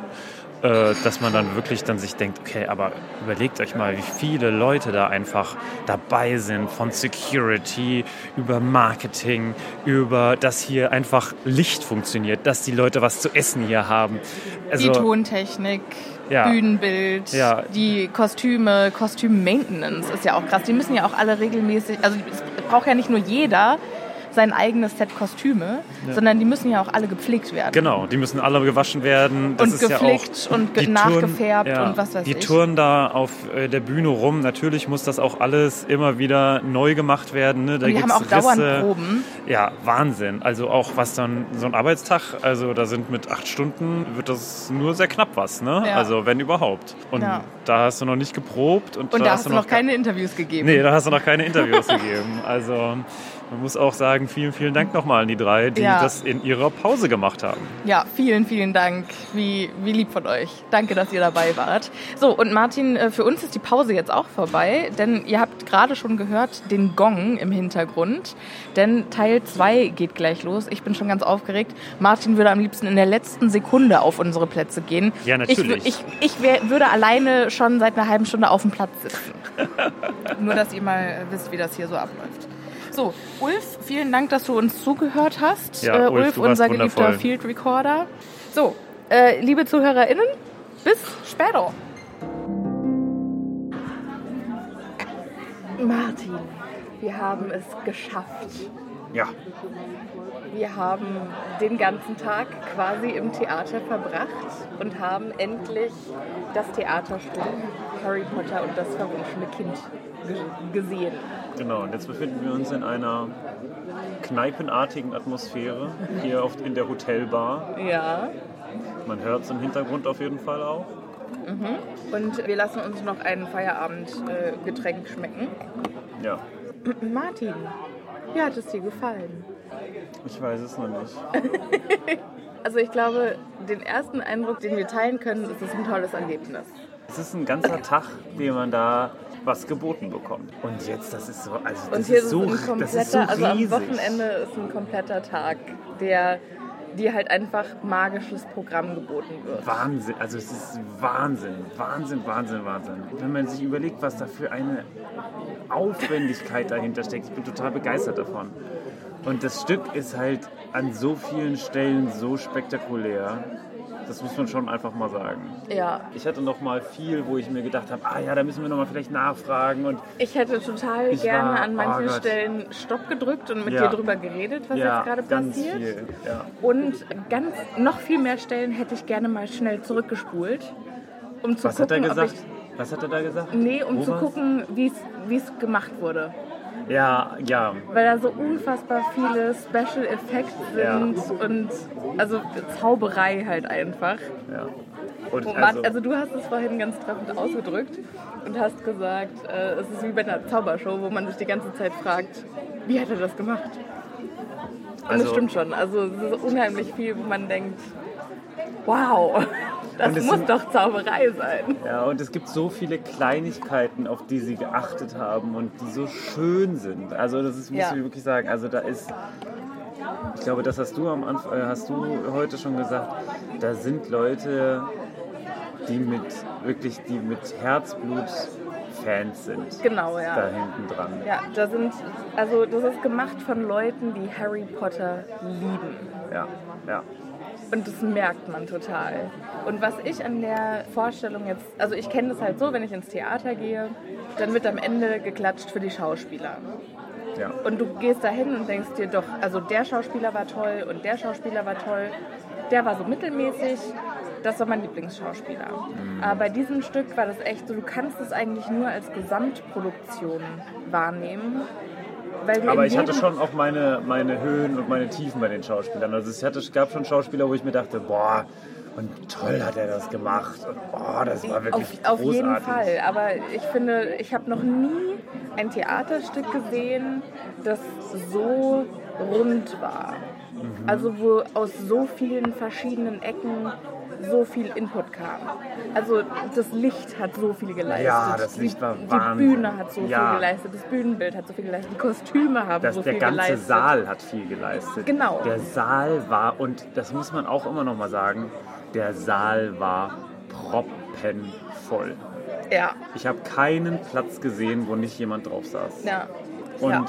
Äh, dass man dann wirklich dann sich denkt, okay, aber überlegt euch mal, wie viele Leute da einfach dabei sind, von Security über Marketing, über dass hier einfach Licht funktioniert, dass die Leute was zu essen hier haben. Also, die Tontechnik, Ja. Bühnenbild, Ja. die Kostüme, Kostüm-Maintenance ist ja auch krass. Die müssen ja auch alle regelmäßig, also es braucht ja nicht nur jeder sein eigenes Set Kostüme, sondern die müssen ja auch alle gepflegt werden. Genau, die müssen alle gewaschen werden. Das Und ist gepflegt ja auch, und ge- die nachgefärbt ja, und was weiß Die ich. touren da auf äh, der Bühne rum. Natürlich muss das auch alles immer wieder neu gemacht werden. Ne? Da Und die haben auch dauernd Risse. Proben. Ja, Wahnsinn. Also auch was dann so ein Arbeitstag, also da sind mit acht Stunden, wird das nur sehr knapp was. Ne? Ja. Also wenn überhaupt. Und Ja. da hast du noch nicht geprobt. Und, Und da hast du noch ke- keine Interviews gegeben. Nee, da hast du noch keine Interviews gegeben. Also man muss auch sagen, vielen, vielen Dank nochmal an die drei, die Ja. das in ihrer Pause gemacht haben. Ja, vielen, vielen Dank. Wie, wie lieb von euch. Danke, dass ihr dabei wart. So, und Martin, äh, für uns ist die Pause jetzt auch vorbei, denn ihr habt gerade schon gehört den Gong im Hintergrund. Denn Teil 2 geht gleich los. Ich bin schon ganz aufgeregt. Martin würde am liebsten in der letzten Sekunde auf unsere Plätze gehen. Ja, natürlich. Ich, ich, ich wär, würde alleine schon seit einer halben Stunde auf dem Platz sitzen. Nur, dass ihr mal wisst, wie das hier so abläuft. So, Ulf, vielen Dank, dass du uns zugehört hast. Ja, äh, Ulf, Ulf, unser geliebter wundervoll. Field Recorder. So, äh, liebe ZuhörerInnen, bis später. Martin, wir haben es geschafft. Ja. Wir haben den ganzen Tag quasi im Theater verbracht und haben endlich das Theaterstück Harry Potter und das verwunschene Kind ge- gesehen. Genau, und jetzt befinden wir uns in einer kneipenartigen Atmosphäre hier auf, in der Hotelbar. Ja. Man hört es im Hintergrund auf jeden Fall auch. Und wir lassen uns noch ein Feierabendgetränk schmecken. Ja, Martin, wie hat es dir gefallen? Ich weiß es noch nicht. Also ich glaube, den ersten Eindruck, den wir teilen können, ist es ein tolles Erlebnis. Es ist ein ganzer Tag, den man da was geboten bekommt. Und jetzt, das ist so, also das Und hier ist so, ist ein das ist so kompletter, also am riesig. Wochenende ist ein kompletter Tag, der dir halt einfach magisches Programm geboten wird. Wahnsinn, also es ist Wahnsinn, Wahnsinn, Wahnsinn, Wahnsinn. Wenn man sich überlegt, was da für eine Aufwendigkeit dahinter steckt. Ich bin total begeistert davon. Und das Stück ist halt an so vielen Stellen so spektakulär. Das muss man schon einfach mal sagen. Ja. Ich hatte noch mal viel, wo ich mir gedacht habe, ah ja, da müssen wir noch mal vielleicht nachfragen und Ich hätte total Ich gerne war- an manchen oh. Stellen Stopp gedrückt und mit Ja. dir drüber geredet, was ja, jetzt gerade ganz passiert. viel. Ja. Und ganz noch viel mehr Stellen hätte ich gerne mal schnell zurückgespult, um zu Was hat er gucken, gesagt? Was hat er da gesagt? nee, um Wo zu war's? gucken, wie es gemacht wurde, Ja, ja, weil da so unfassbar viele Special Effects Ja. sind und also Zauberei halt einfach. ja. Und Oh, also, also du hast es vorhin ganz treffend ausgedrückt und hast gesagt, äh, es ist wie bei einer Zaubershow, wo man sich die ganze Zeit fragt, wie hat er das gemacht? Und Also- das stimmt schon. Also es ist unheimlich viel, wo man denkt, wow, das muss sind- doch Zauberei sein. ja, und es gibt so viele Kleinigkeiten, auf die sie geachtet haben und die so schön sind. Also das ist, muss Ja. ich wirklich sagen. Also da ist, ich glaube, das hast du am Anfang, äh, hast du heute schon gesagt. Da sind Leute, die mit wirklich, die mit Herzblut Fans sind. Genau, Da ja. hinten dran. Ja, da sind, also das ist gemacht von Leuten, die Harry Potter lieben. Ja, ja. Und das merkt man total. Und was ich an der Vorstellung jetzt, also ich kenne das halt so, wenn ich ins Theater gehe, dann wird am Ende geklatscht für die Schauspieler. ja. Und du gehst da hin und denkst dir doch, also der Schauspieler war toll und der Schauspieler war toll, der war so mittelmäßig, das war mein Lieblingsschauspieler. Aber bei diesem Stück war das echt so, du kannst es eigentlich nur als Gesamtproduktion wahrnehmen. Aber ich hatte schon auch meine, meine Höhen und meine Tiefen bei den Schauspielern. Also es hatte, es gab schon Schauspieler, wo ich mir dachte, boah, und toll hat er das gemacht. Und boah, das war wirklich Auf, auf großartig. jeden Fall. Aber ich finde, ich habe noch nie ein Theaterstück gesehen, das so rund war. Mhm. Also wo aus so vielen verschiedenen Ecken so viel Input kam. Also das Licht hat so viel geleistet. Ja, das Licht war die, Wahnsinn. Die Bühne hat so Ja. viel geleistet, das Bühnenbild hat so viel geleistet, die Kostüme haben Das, so der viel ganze geleistet. Saal hat viel geleistet. Genau. Der Saal war, und das muss man auch immer noch mal sagen, der Saal war proppenvoll. Ja, Ich habe keinen Platz gesehen, wo nicht jemand drauf saß. ja. Und ja.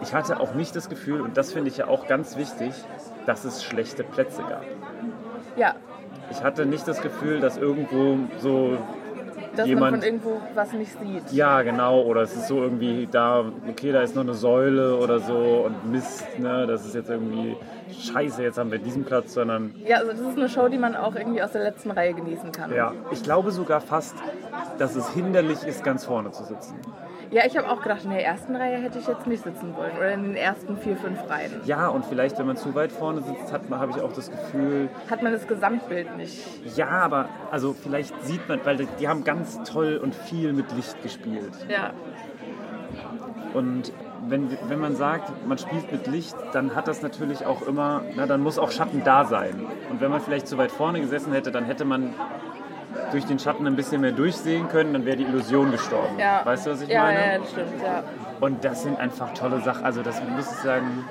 ich hatte auch nicht das Gefühl, und das finde ich ja auch ganz wichtig, dass es schlechte Plätze gab. ja, Ich hatte nicht das Gefühl, dass irgendwo so dass man jemand. von irgendwo was nicht sieht. ja, genau, oder es ist so irgendwie da, okay, da ist noch eine Säule oder so und Mist, ne, das ist jetzt irgendwie scheiße, jetzt haben wir diesen Platz, sondern Ja, also das ist eine Show, die man auch irgendwie aus der letzten Reihe genießen kann. ja, ich glaube sogar fast, dass es hinderlich ist, ganz vorne zu sitzen. Ja, ich habe auch gedacht, in der ersten Reihe hätte ich jetzt nicht sitzen wollen. Oder in den ersten vier, fünf Reihen. Ja, und vielleicht, wenn man zu weit vorne sitzt, hat man, habe ich auch das Gefühl, Hat man das Gesamtbild nicht. ja, aber also vielleicht sieht man, weil die, die haben ganz toll und viel mit Licht gespielt. Ja. Und wenn, wenn man sagt, man spielt mit Licht, dann hat das natürlich auch immer, na, dann muss auch Schatten da sein. Und wenn man vielleicht zu weit vorne gesessen hätte, dann hätte man durch den Schatten ein bisschen mehr durchsehen können, dann wäre die Illusion gestorben. ja. Weißt du, was ich ja, meine? Ja, das stimmt, ja. Und das sind einfach tolle Sachen. Also das muss ich sagen.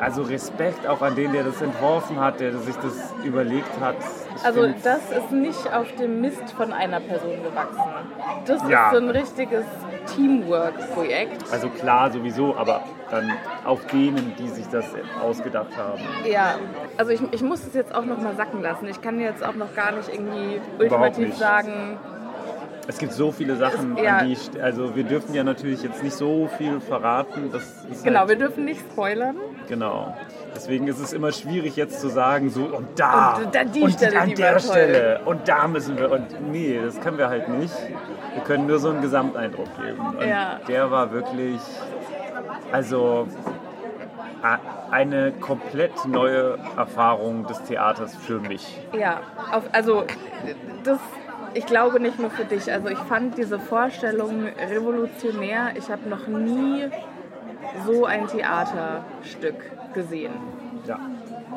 Also Respekt auch an den, der das entworfen hat, der sich das überlegt hat. Ich Also das ist nicht auf dem Mist von einer Person gewachsen. Das Ja. ist so ein richtiges Teamwork-Projekt. also klar sowieso, aber dann auf denen, die sich das ausgedacht haben. Ja, also ich, ich muss es jetzt auch noch mal sacken lassen. Ich kann jetzt auch noch gar nicht irgendwie ultimativ nicht. sagen, Es gibt so viele Sachen, Es- ja. an die ich, also wir dürfen ja natürlich jetzt nicht so viel verraten. Ist genau, wir halt, dürfen nicht spoilern. genau. Deswegen ist es immer schwierig jetzt zu sagen, so und da Und da die und Stelle, an der. Stelle und da müssen wir und nee, das können wir halt nicht. Wir können nur so einen Gesamteindruck geben. Und Ja. der war wirklich, also eine komplett neue Erfahrung des Theaters für mich. Ja, auf, also das, ich glaube nicht nur für dich. Also ich fand diese Vorstellung revolutionär. Ich habe noch nie so ein Theaterstück gesehen. Ja,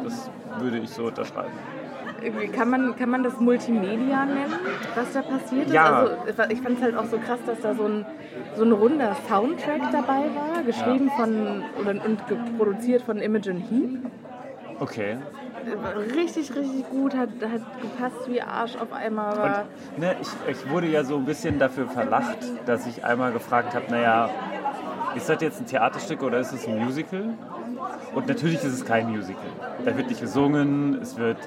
das würde ich so unterschreiben. Kann man, kann man das Multimedia nennen, was da passiert ist? Ja. Also ich fand es halt auch so krass, dass da so ein, so ein runder Soundtrack dabei war, geschrieben von oder, und produziert von Imogen Heap. Okay. Richtig, richtig gut, hat, hat gepasst wie Arsch auf einmal. Aber Und, ne, ich, ich wurde ja so ein bisschen dafür verlacht, dass ich einmal gefragt habe, naja, ist das jetzt ein Theaterstück oder ist es ein Musical? Und natürlich ist es kein Musical. Da wird nicht gesungen, es wird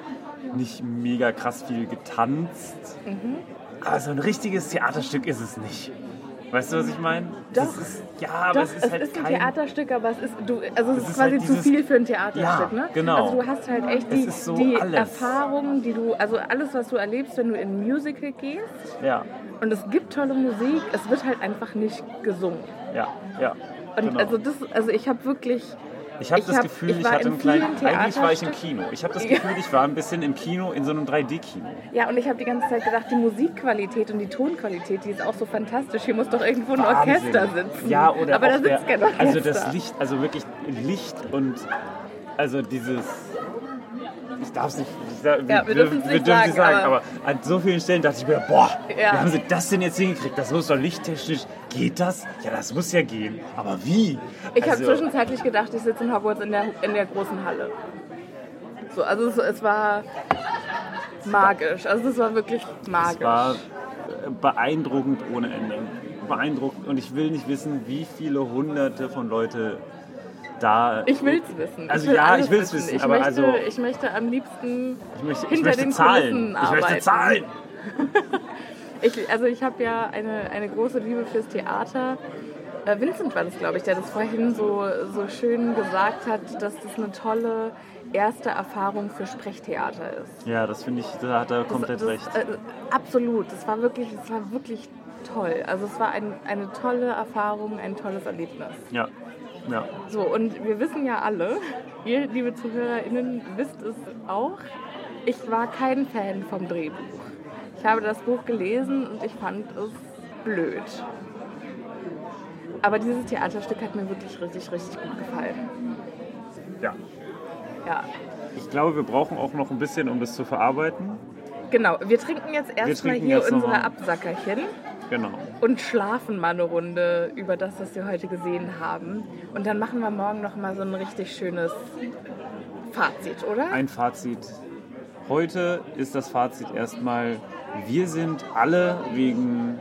nicht mega krass viel getanzt. Aber so ein richtiges Theaterstück ist es nicht. Weißt du, was ich meine? Doch. Ist, ja, aber Doch, es ist halt ein kein... Theaterstück, aber es ist, du, also es Das ist ist quasi halt zu dieses- viel für ein Theaterstück, Ja, ne? genau. Also du hast halt echt Es die, ist so die. Erfahrungen, die du, also alles, was du erlebst, wenn du in ein Musical gehst. Ja, Und es gibt tolle Musik, es wird halt einfach nicht gesungen. ja, ja. Und genau. also das, also ich habe wirklich, Ich habe das hab- Gefühl, ich ich, hatte in einen kleinen. Eigentlich war ich im. Kino. Ich habe das. Gefühl, ich war ein bisschen im Kino, in so einem 3D-Kino. ja, und ich habe die ganze Zeit gedacht, die Musikqualität und die Tonqualität, die ist auch so fantastisch. Hier muss doch irgendwo ein Wahnsinn. Orchester sitzen. Ja, oder aber da auch der, sitzt kein Orchester. Also das Licht, also wirklich Licht und also dieses. Ich darf es nicht. Ich Ja, wir nicht dürfen es sagen, aber, aber- an so vielen Stellen dachte ich mir, boah, Ja. wie haben sie das denn jetzt hingekriegt? Das muss doch lichttechnisch. Geht das? Ja, das muss ja gehen. Aber wie? Ich habe Also, zwischenzeitlich gedacht, ich sitze in Hogwarts in der, in der großen Halle. So, also es, es war magisch. Also es war wirklich magisch. Es war äh, beeindruckend ohne Ende. Beeindruckend. Und ich will nicht wissen, wie viele hunderte von Leute da. ich will es wissen. Also ich will ja, ich will's wissen, Ich aber möchte, also- ich möchte am liebsten ich möchte, ich hinter möchte den zahlen. Kulissen Ich möchte arbeiten. zahlen. Ich, also ich habe ja eine, eine große Liebe fürs Theater. Äh, Vincent war das, glaube ich, der das vorhin so, so schön gesagt hat, dass das eine tolle erste Erfahrung für Sprechtheater ist. Ja, das finde ich, da hat er komplett das, recht. Äh, absolut. Das war wirklich, das war wirklich toll. Also es war ein, eine tolle Erfahrung, ein tolles Erlebnis. Ja. Ja. So, und wir wissen ja alle, ihr, liebe ZuhörerInnen, wisst es auch, ich war kein Fan vom Drehbuch. Ich habe das Buch gelesen und ich fand es blöd. Aber dieses Theaterstück hat mir wirklich richtig, richtig gut gefallen. ja. Ja, Ich glaube, wir brauchen auch noch ein bisschen, um das zu verarbeiten. genau. Wir trinken jetzt erstmal hier unsere. Absackerchen Genau. Und schlafen mal eine Runde über das, was wir heute gesehen haben. Und dann machen wir morgen noch mal so ein richtig schönes Fazit, oder? Ein Fazit. Heute ist das Fazit erstmal, wir sind alle wegen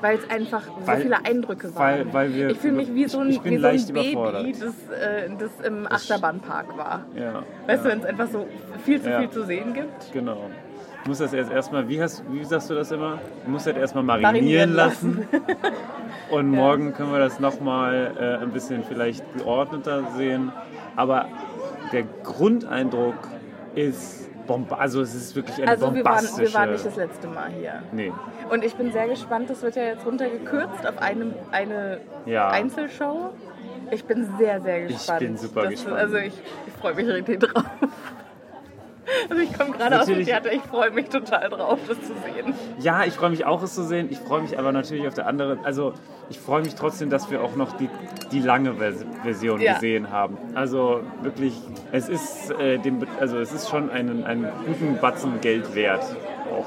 Weil es einfach so Weil- viele Eindrücke weil- waren. weil wir- ich fühle mich wie so ein, wie so ein Baby, das, äh, das im Achterbahnpark war. ja, Weißt du, wenn es einfach so viel zu Ja. viel zu sehen gibt? Genau. Du musst das erst erstmal, wie, hast, wie sagst du das immer? Du musst das erstmal marinieren, Marinieren lassen. Und morgen können wir das nochmal äh, ein bisschen vielleicht geordneter sehen. Aber der Grundeindruck ist bomb also es ist wirklich eine Also wir waren, bombastische... wir waren nicht das letzte Mal hier. nee. Und ich bin sehr gespannt, das wird ja jetzt runtergekürzt auf eine, eine Ja. Einzelshow. Ich bin sehr, sehr gespannt. bin super Das- gespannt. Also ich, ich freue mich richtig drauf. Also ich komme gerade aus dem Theater, ich freue mich total drauf, das zu sehen. Ja, ich freue mich auch, es zu sehen. Ich freue mich aber natürlich auf der anderen. Also, ich freue mich trotzdem, dass wir auch noch die, die lange Vers Version Ja. gesehen haben. Also wirklich, es ist, äh, dem, also es ist schon einen, einen guten Batzen Geld wert, auch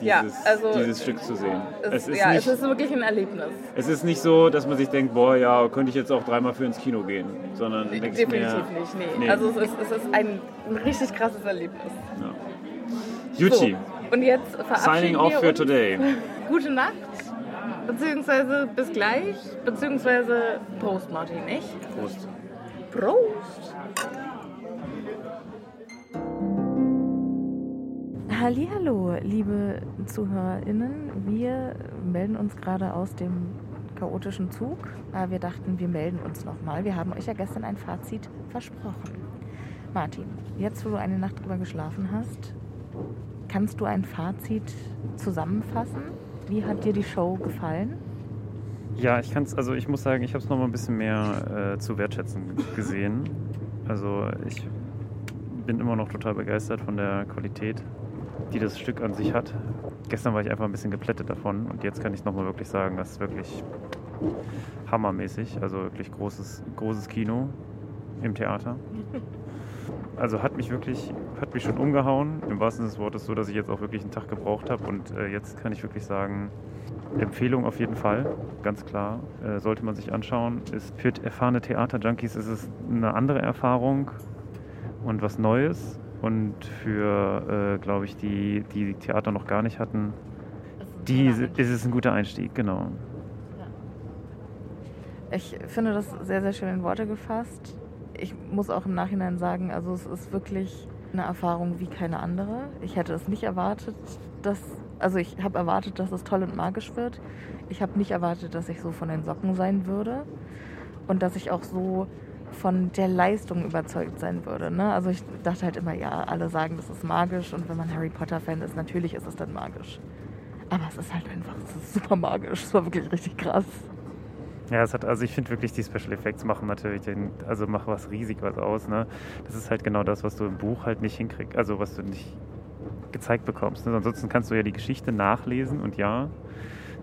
Ja, dieses, also dieses Stück zu sehen. Es, Es ist, ja, nicht, es ist wirklich ein Erlebnis. es ist nicht so, dass man sich denkt, boah, ja, könnte ich jetzt auch dreimal für ins Kino gehen, sondern ich Definitiv mir, nicht, nee. nee. Also es ist, es ist ein, ein richtig krasses Erlebnis. Juti, So, und jetzt verabschieden signing off für today. Gute Nacht, beziehungsweise bis gleich, beziehungsweise Prost, Martin, echt? Prost. Prost! Hallo, liebe ZuhörerInnen. Wir melden uns gerade aus dem chaotischen Zug. Wir dachten, wir melden uns nochmal. Wir haben euch ja gestern ein Fazit versprochen. Martin, jetzt wo du eine Nacht drüber geschlafen hast, kannst du ein Fazit zusammenfassen? Wie hat dir die Show gefallen? Ja, ich kann's, also ich muss sagen, ich habe es noch mal ein bisschen mehr äh, zu wertschätzen gesehen. Also ich bin immer noch total begeistert von der Qualität, die das Stück an sich hat. Gestern war ich einfach ein bisschen geplättet davon und jetzt kann ich noch mal wirklich sagen, das ist wirklich hammermäßig. Also wirklich großes, großes Kino im Theater. Also hat mich wirklich, hat mich schon umgehauen, im wahrsten Sinne des Wortes, so dass ich jetzt auch wirklich einen Tag gebraucht habe und äh, jetzt kann ich wirklich sagen, Empfehlung auf jeden Fall, ganz klar. Äh, sollte man sich anschauen. Ist für erfahrene Theater-Junkies ist es eine andere Erfahrung und was Neues. Und für, äh, glaube ich, die, die Theater noch gar nicht hatten, die ist es ein guter Einstieg, genau. Ich finde das sehr, sehr schön in Worte gefasst. Ich muss auch im Nachhinein sagen, also es ist wirklich eine Erfahrung wie keine andere. Ich hätte es nicht erwartet, dass, also ich habe erwartet, dass es toll und magisch wird. Ich habe nicht erwartet, dass ich so von den Socken sein würde und dass ich auch so von der Leistung überzeugt sein würde. Ne? Also ich dachte halt immer, ja, alle sagen, das ist magisch und wenn man Harry Potter-Fan ist, natürlich ist es dann magisch. Aber es ist halt einfach, es ist super magisch. Es war wirklich richtig krass. Ja, es hat, also ich finde wirklich, die Special Effects machen natürlich den, also machen was riesig was aus, ne? Das ist halt genau das, was du im Buch halt nicht hinkriegst, also was du nicht gezeigt bekommst. Ne? Ansonsten kannst du ja die Geschichte nachlesen und ja,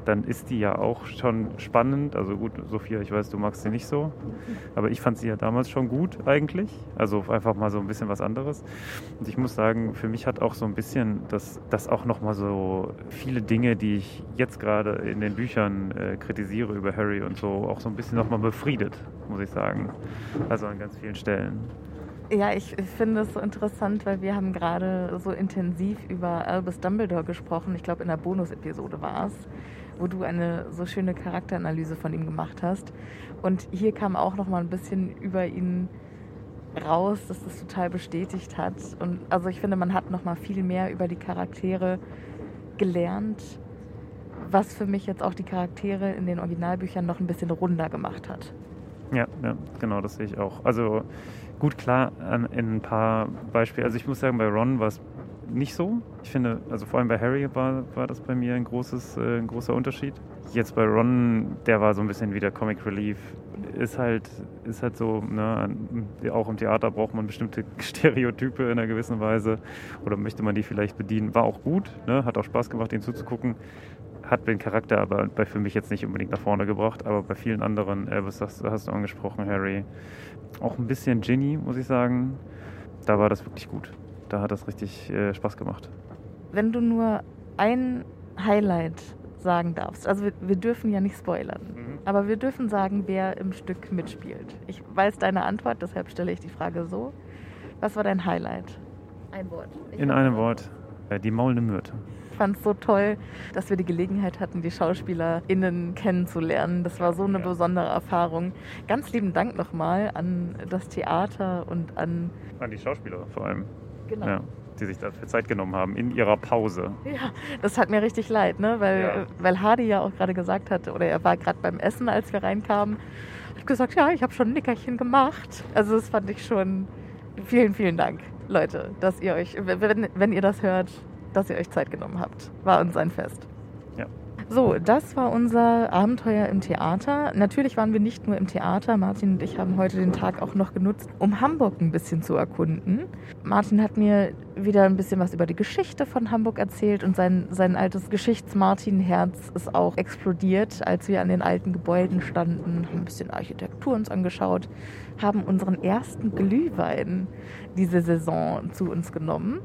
dann ist die ja auch schon spannend. Also gut, Sophia, ich weiß, du magst sie nicht so, aber ich fand sie ja damals schon gut eigentlich. Also einfach mal so ein bisschen was anderes. Und ich muss sagen, für mich hat auch so ein bisschen das, das auch nochmal so viele Dinge, die ich jetzt gerade in den Büchern äh, kritisiere über Harry und so, auch so ein bisschen nochmal befriedet, muss ich sagen. Also an ganz vielen Stellen. Ja, ich finde es so interessant, weil wir haben gerade so intensiv über Albus Dumbledore gesprochen. Ich glaube, in der Bonus-Episode war es wo du eine so schöne Charakteranalyse von ihm gemacht hast. Und hier kam auch noch mal ein bisschen über ihn raus, dass das total bestätigt hat. Und also ich finde, man hat noch mal viel mehr über die Charaktere gelernt, was für mich jetzt auch die Charaktere in den Originalbüchern noch ein bisschen runder gemacht hat. Ja, ja, genau, das sehe ich auch. Also gut, klar, in ein paar Beispielen. Also ich muss sagen, bei Ron war es nicht so. Ich finde, also vor allem bei Harry war, war das bei mir ein, großes, äh, ein großer Unterschied. Jetzt bei Ron, der war so ein bisschen wie der Comic Relief. Ist halt, ist halt so, ne, auch im Theater braucht man bestimmte Stereotype in einer gewissen Weise oder möchte man die vielleicht bedienen. War auch gut, ne, hat auch Spaß gemacht, ihn zuzugucken. Hat den Charakter aber bei, für mich jetzt nicht unbedingt nach vorne gebracht, aber bei vielen anderen, äh, was hast, hast du angesprochen, Harry, auch ein bisschen Ginny, muss ich sagen. Da war das wirklich gut da hat das richtig äh, Spaß gemacht. Wenn du nur ein Highlight sagen darfst, also wir, wir dürfen ja nicht spoilern, mhm. aber wir dürfen sagen, wer im Stück mitspielt. Ich weiß deine Antwort, deshalb stelle ich die Frage so. Was war dein Highlight? Ein Wort. Ich In einem Wort. Äh, die maulende Myrte. Ich fand es so toll, dass wir die Gelegenheit hatten, die SchauspielerInnen kennenzulernen. Das war so eine ja. besondere Erfahrung. Ganz lieben Dank nochmal an das Theater und an. An die Schauspieler vor allem. Genau. Ja, die sich dafür Zeit genommen haben in ihrer Pause. Ja, das hat mir richtig leid, ne? weil, ja. weil Hardy ja auch gerade gesagt hat, oder er war gerade beim Essen, als wir reinkamen. Ich habe gesagt, ja, ich habe schon ein Nickerchen gemacht. Also das fand ich schon. Vielen, vielen Dank, Leute, dass ihr euch, wenn, wenn ihr das hört, dass ihr euch Zeit genommen habt. War uns ein Fest. So, das war unser Abenteuer im Theater. Natürlich waren wir nicht nur im Theater. Martin und ich haben heute den Tag auch noch genutzt, um Hamburg ein bisschen zu erkunden. Martin hat mir wieder ein bisschen was über die Geschichte von Hamburg erzählt und sein, sein altes Geschichts-Martin-Herz ist auch explodiert, als wir an den alten Gebäuden standen, haben ein bisschen Architektur uns angeschaut, haben unseren ersten Glühwein diese Saison zu uns genommen.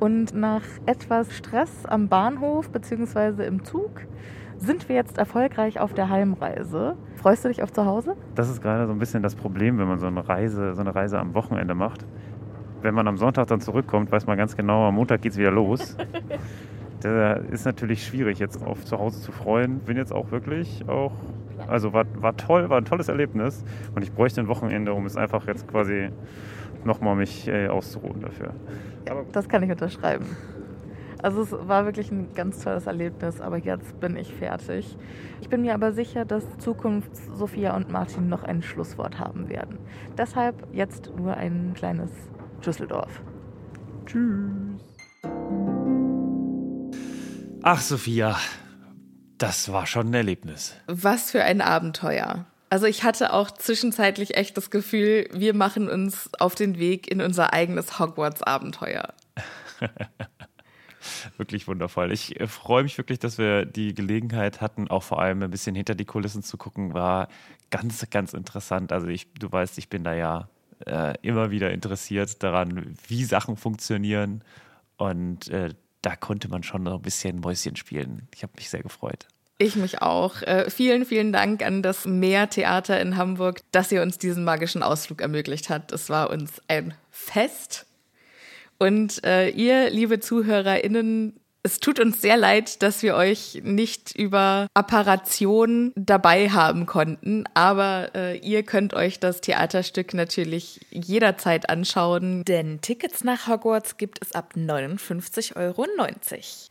Und nach etwas Stress am Bahnhof bzw. im Zug sind wir jetzt erfolgreich auf der Heimreise. Freust du dich auf zu Hause? Das ist gerade so ein bisschen das Problem, wenn man so eine Reise, so eine Reise am Wochenende macht. Wenn man am Sonntag dann zurückkommt, weiß man ganz genau, am Montag geht es wieder los. Das ist natürlich schwierig, jetzt auf zu Hause zu freuen. Bin jetzt auch wirklich auch, also war, war toll, war ein tolles Erlebnis. Und ich bräuchte ein Wochenende, um es einfach jetzt quasi nochmal mich äh, auszuruhen dafür. Ja, das kann ich unterschreiben. Also es war wirklich ein ganz tolles Erlebnis, aber jetzt bin ich fertig. Ich bin mir aber sicher, dass Zukunft Sophia und Martin noch ein Schlusswort haben werden. Deshalb jetzt nur ein kleines Düsseldorf. Tschüss. Ach, Sophia, das war schon ein Erlebnis. Was für ein Abenteuer. Also ich hatte auch zwischenzeitlich echt das Gefühl, wir machen uns auf den Weg in unser eigenes Hogwarts-Abenteuer. wirklich wundervoll. Ich äh, freue mich wirklich, dass wir die Gelegenheit hatten, auch vor allem ein bisschen hinter die Kulissen zu gucken. War ganz, ganz interessant. Also ich, du weißt, ich bin da ja äh, immer wieder interessiert daran, wie Sachen funktionieren. Und äh, da konnte man schon noch ein bisschen Mäuschen spielen. Ich habe mich sehr gefreut. Ich mich auch. Äh, vielen, vielen Dank an das Meertheater in Hamburg, dass ihr uns diesen magischen Ausflug ermöglicht habt. Es war uns ein Fest. Und äh, ihr, liebe ZuhörerInnen, es tut uns sehr leid, dass wir euch nicht über Apparation dabei haben konnten, aber äh, ihr könnt euch das Theaterstück natürlich jederzeit anschauen. Denn Tickets nach Hogwarts gibt es ab 59,90 Euro.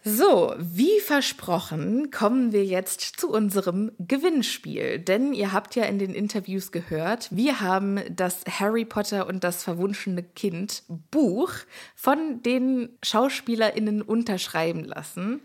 So, wie versprochen, kommen wir jetzt zu unserem Gewinnspiel. Denn ihr habt ja in den Interviews gehört, wir haben das Harry Potter und das verwunschene Kind Buch von den SchauspielerInnen unterschreiben lassen.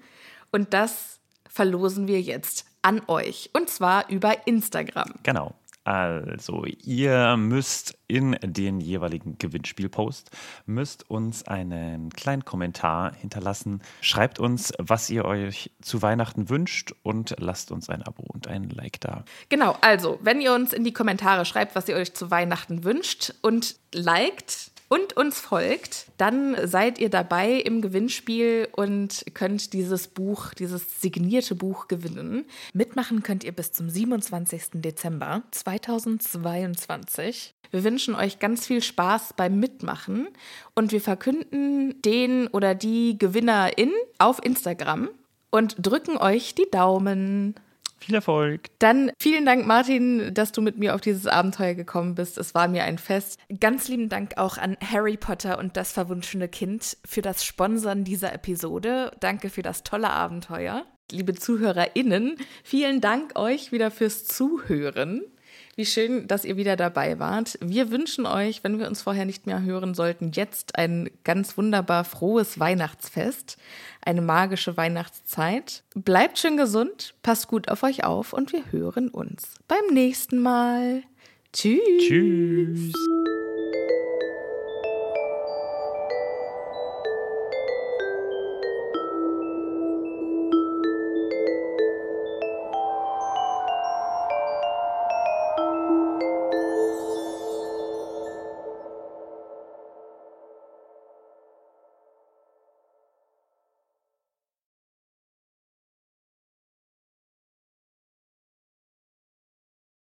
Und das verlosen wir jetzt an euch. Und zwar über Instagram. Genau. Also, ihr müsst in den jeweiligen Gewinnspielpost, müsst uns einen kleinen Kommentar hinterlassen. Schreibt uns, was ihr euch zu Weihnachten wünscht und lasst uns ein Abo und ein Like da. Genau, also, wenn ihr uns in die Kommentare schreibt, was ihr euch zu Weihnachten wünscht und liked, und uns folgt, dann seid ihr dabei im Gewinnspiel und könnt dieses Buch, dieses signierte Buch gewinnen. Mitmachen könnt ihr bis zum 27. Dezember 2022. Wir wünschen euch ganz viel Spaß beim Mitmachen und wir verkünden den oder die Gewinnerin auf Instagram und drücken euch die Daumen. Viel Erfolg. Dann vielen Dank, Martin, dass du mit mir auf dieses Abenteuer gekommen bist. Es war mir ein Fest. Ganz lieben Dank auch an Harry Potter und das verwunschene Kind für das Sponsern dieser Episode. Danke für das tolle Abenteuer. Liebe ZuhörerInnen, vielen Dank euch wieder fürs Zuhören. Wie schön, dass ihr wieder dabei wart. Wir wünschen euch, wenn wir uns vorher nicht mehr hören sollten, jetzt ein ganz wunderbar frohes Weihnachtsfest, eine magische Weihnachtszeit. Bleibt schön gesund, passt gut auf euch auf und wir hören uns beim nächsten Mal. Tschüss. Tschüss.